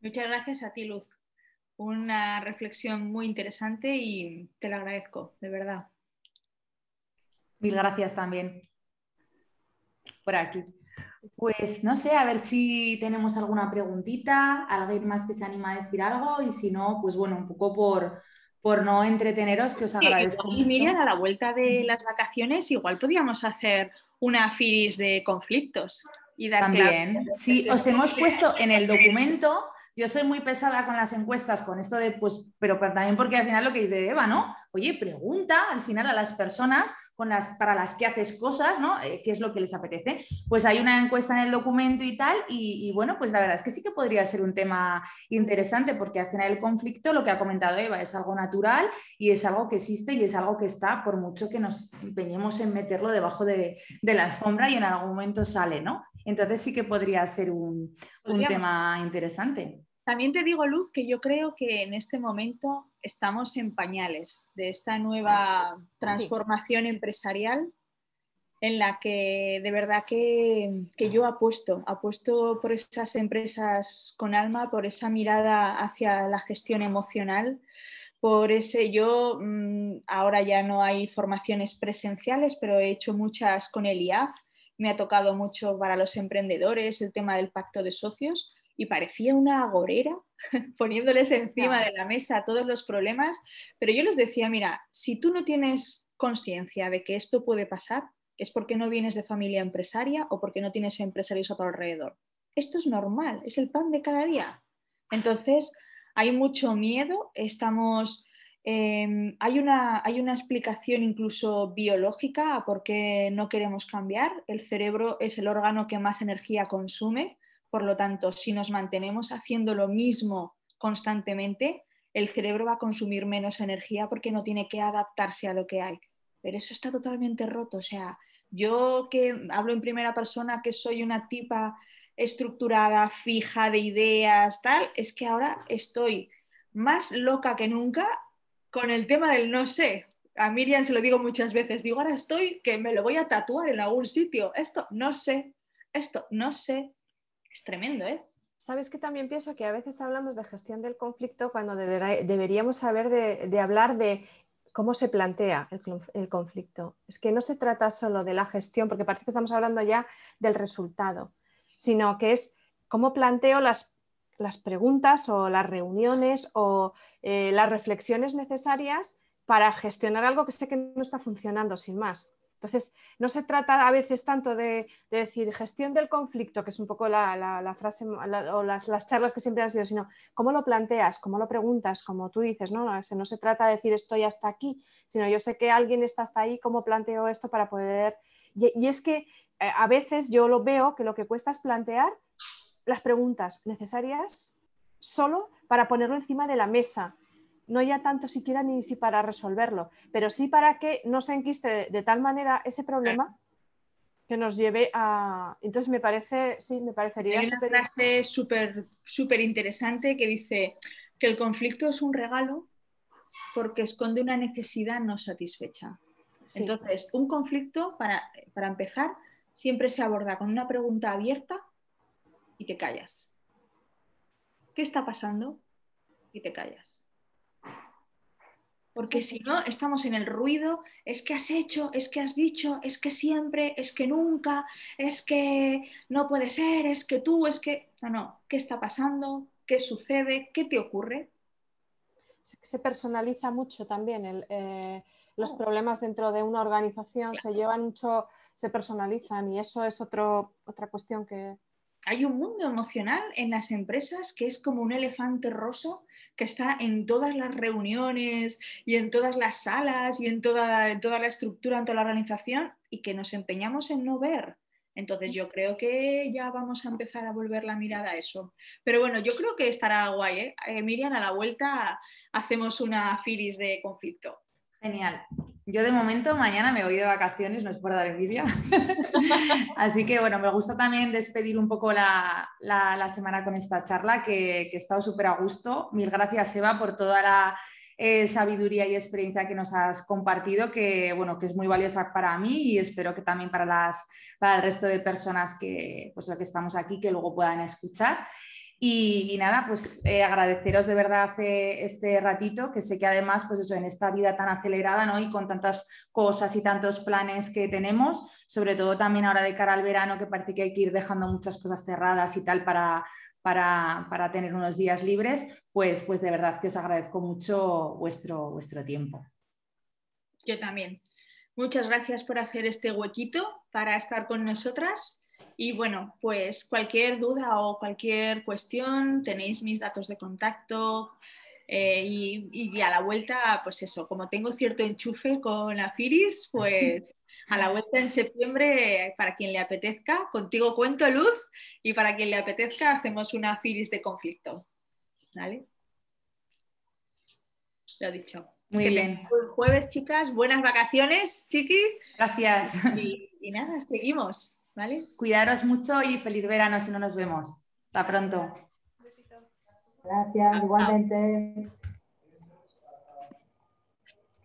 Muchas gracias a ti, Luz. Una reflexión muy interesante y te lo agradezco, de verdad. Mil gracias también por aquí. Pues no sé, a ver si tenemos alguna preguntita, alguien más que se anima a decir algo y si no, pues bueno, un poco por, por no entreteneros, que os agradezco. y Miriam, a la vuelta de las vacaciones, igual podríamos hacer una firis de conflictos. Y dar También, sí, os hemos puesto en el documento, yo soy muy pesada con las encuestas, con esto de, pues, pero también porque al final lo que dice Eva, ¿no? Oye, pregunta al final a las personas con las, para las que haces cosas, ¿no? Eh, ¿Qué es lo que les apetece? Pues hay una encuesta en el documento y tal, y, bueno, pues la verdad es que sí que podría ser un tema interesante, porque al final el conflicto, lo que ha comentado Eva, es algo natural y es algo que existe y es algo que está, por mucho que nos empeñemos en meterlo debajo de, la alfombra y en algún momento sale, ¿no? Entonces sí que podría ser un, un tema interesante. También te digo, Luz, que yo creo que en este momento estamos en pañales de esta nueva transformación empresarial en la que de verdad que, yo apuesto, apuesto por esas empresas con alma, por esa mirada hacia la gestión emocional, por ese, yo mm, ahora ya no hay formaciones presenciales, pero he hecho muchas con el IAF, me ha tocado mucho para los emprendedores el tema del pacto de socios y parecía una agorera [laughs] poniéndoles encima de la mesa todos los problemas, pero yo les decía, mira, si tú no tienes conciencia de que esto puede pasar, es porque no vienes de familia empresaria o porque no tienes empresarios a tu alrededor. Esto es normal, es el pan de cada día. Entonces, hay mucho miedo, estamos... Em, hay, una, hay una explicación incluso biológica a por qué no queremos cambiar. El cerebro es el órgano que más energía consume por lo tanto, si nos mantenemos haciendo lo mismo constantemente, el cerebro va a consumir menos energía porque no tiene que adaptarse a lo que hay. Pero eso está totalmente roto. O sea, yo que hablo en primera persona, que soy una tipa estructurada, fija de ideas, tal, es que ahora estoy más loca que nunca con el tema del no sé. A Miriam se lo digo muchas veces, digo, ahora estoy que me lo voy a tatuar en algún sitio. Esto no sé, esto no sé, es tremendo, ¿eh? Sabes que también pienso que a veces hablamos de gestión del conflicto cuando deberíamos saber de, hablar de cómo se plantea el, conflicto. Es que no se trata solo de la gestión, porque parece que estamos hablando ya del resultado, sino que es cómo planteo las, preguntas o las reuniones o eh, las reflexiones necesarias para gestionar algo que sé que no está funcionando sin más. Entonces, no se trata a veces tanto de, decir gestión del conflicto, que es un poco la, frase o las, charlas que siempre han sido, sino cómo lo planteas, cómo lo preguntas, como tú dices, ¿no? No se trata de decir estoy hasta aquí, sino yo sé que alguien está hasta ahí, cómo planteo esto para poder... Y, es que eh, a veces yo lo veo que lo que cuesta es plantear las preguntas necesarias solo para ponerlo encima de la mesa no ya tanto siquiera ni si para resolverlo, pero sí para que no se enquiste de, tal manera ese problema que nos lleve a... Entonces me parece, sí, me parecería... Hay una frase súper súper interesante que dice que el conflicto es un regalo porque esconde una necesidad no satisfecha. Entonces, un conflicto, para, para empezar, siempre se aborda con una pregunta abierta y te callas. ¿Qué está pasando? Y te callas porque si no, estamos en el ruido, es que has hecho, es que has dicho, es que siempre, es que nunca, es que no puede ser, es que tú, es que... No, no, ¿qué está pasando? ¿Qué sucede? ¿Qué te ocurre? Se personaliza mucho también eh, los problemas dentro de una organización, se llevan mucho, se personalizan y eso es otro, otra cuestión que, hay un mundo emocional en las empresas que es como un elefante roso que está en todas las reuniones y en todas las salas y en toda, toda la estructura, en toda la organización y que nos empeñamos en no ver. Entonces yo creo que ya vamos a empezar a volver la mirada a eso. Pero bueno, yo creo que estará guay. ¿eh? eh Miriam, a la vuelta hacemos una filis de conflicto. Genial. Yo de momento mañana me voy de vacaciones, no es por dar envidia. [laughs] Así que bueno, me gusta también despedir un poco la, semana con esta charla que, que he estado súper a gusto. Mil gracias Eva por toda la eh, sabiduría y experiencia que nos has compartido, que bueno, que es muy valiosa para mí y espero que también para, las, para el resto de personas que, pues, que estamos aquí que luego puedan escuchar. Y, nada, pues eh, agradeceros de verdad eh, este ratito, que sé que además, pues eso, en esta vida tan acelerada ¿no? y con tantas cosas y tantos planes que tenemos, sobre todo también ahora de cara al verano, que parece que hay que ir dejando muchas cosas cerradas y tal para, para, tener unos días libres, pues, pues de verdad que os agradezco mucho vuestro, vuestro tiempo. Yo también. Muchas gracias por hacer este huequito para estar con nosotras y bueno, pues cualquier duda o cualquier cuestión, tenéis mis datos de contacto. Eh, y, a la vuelta, pues eso, como tengo cierto enchufe con Afiris, pues [laughs] a la vuelta en septiembre, para quien le apetezca, contigo cuento luz y para quien le apetezca hacemos una Afiris de conflicto. ¿Vale? Lo dicho. Muy bien. Buen jueves, chicas. Buenas vacaciones, chiqui. Gracias. Y, y nada, seguimos. ¿Vale? Cuidaros mucho y feliz verano si no nos vemos. Hasta pronto. Gracias, igualmente.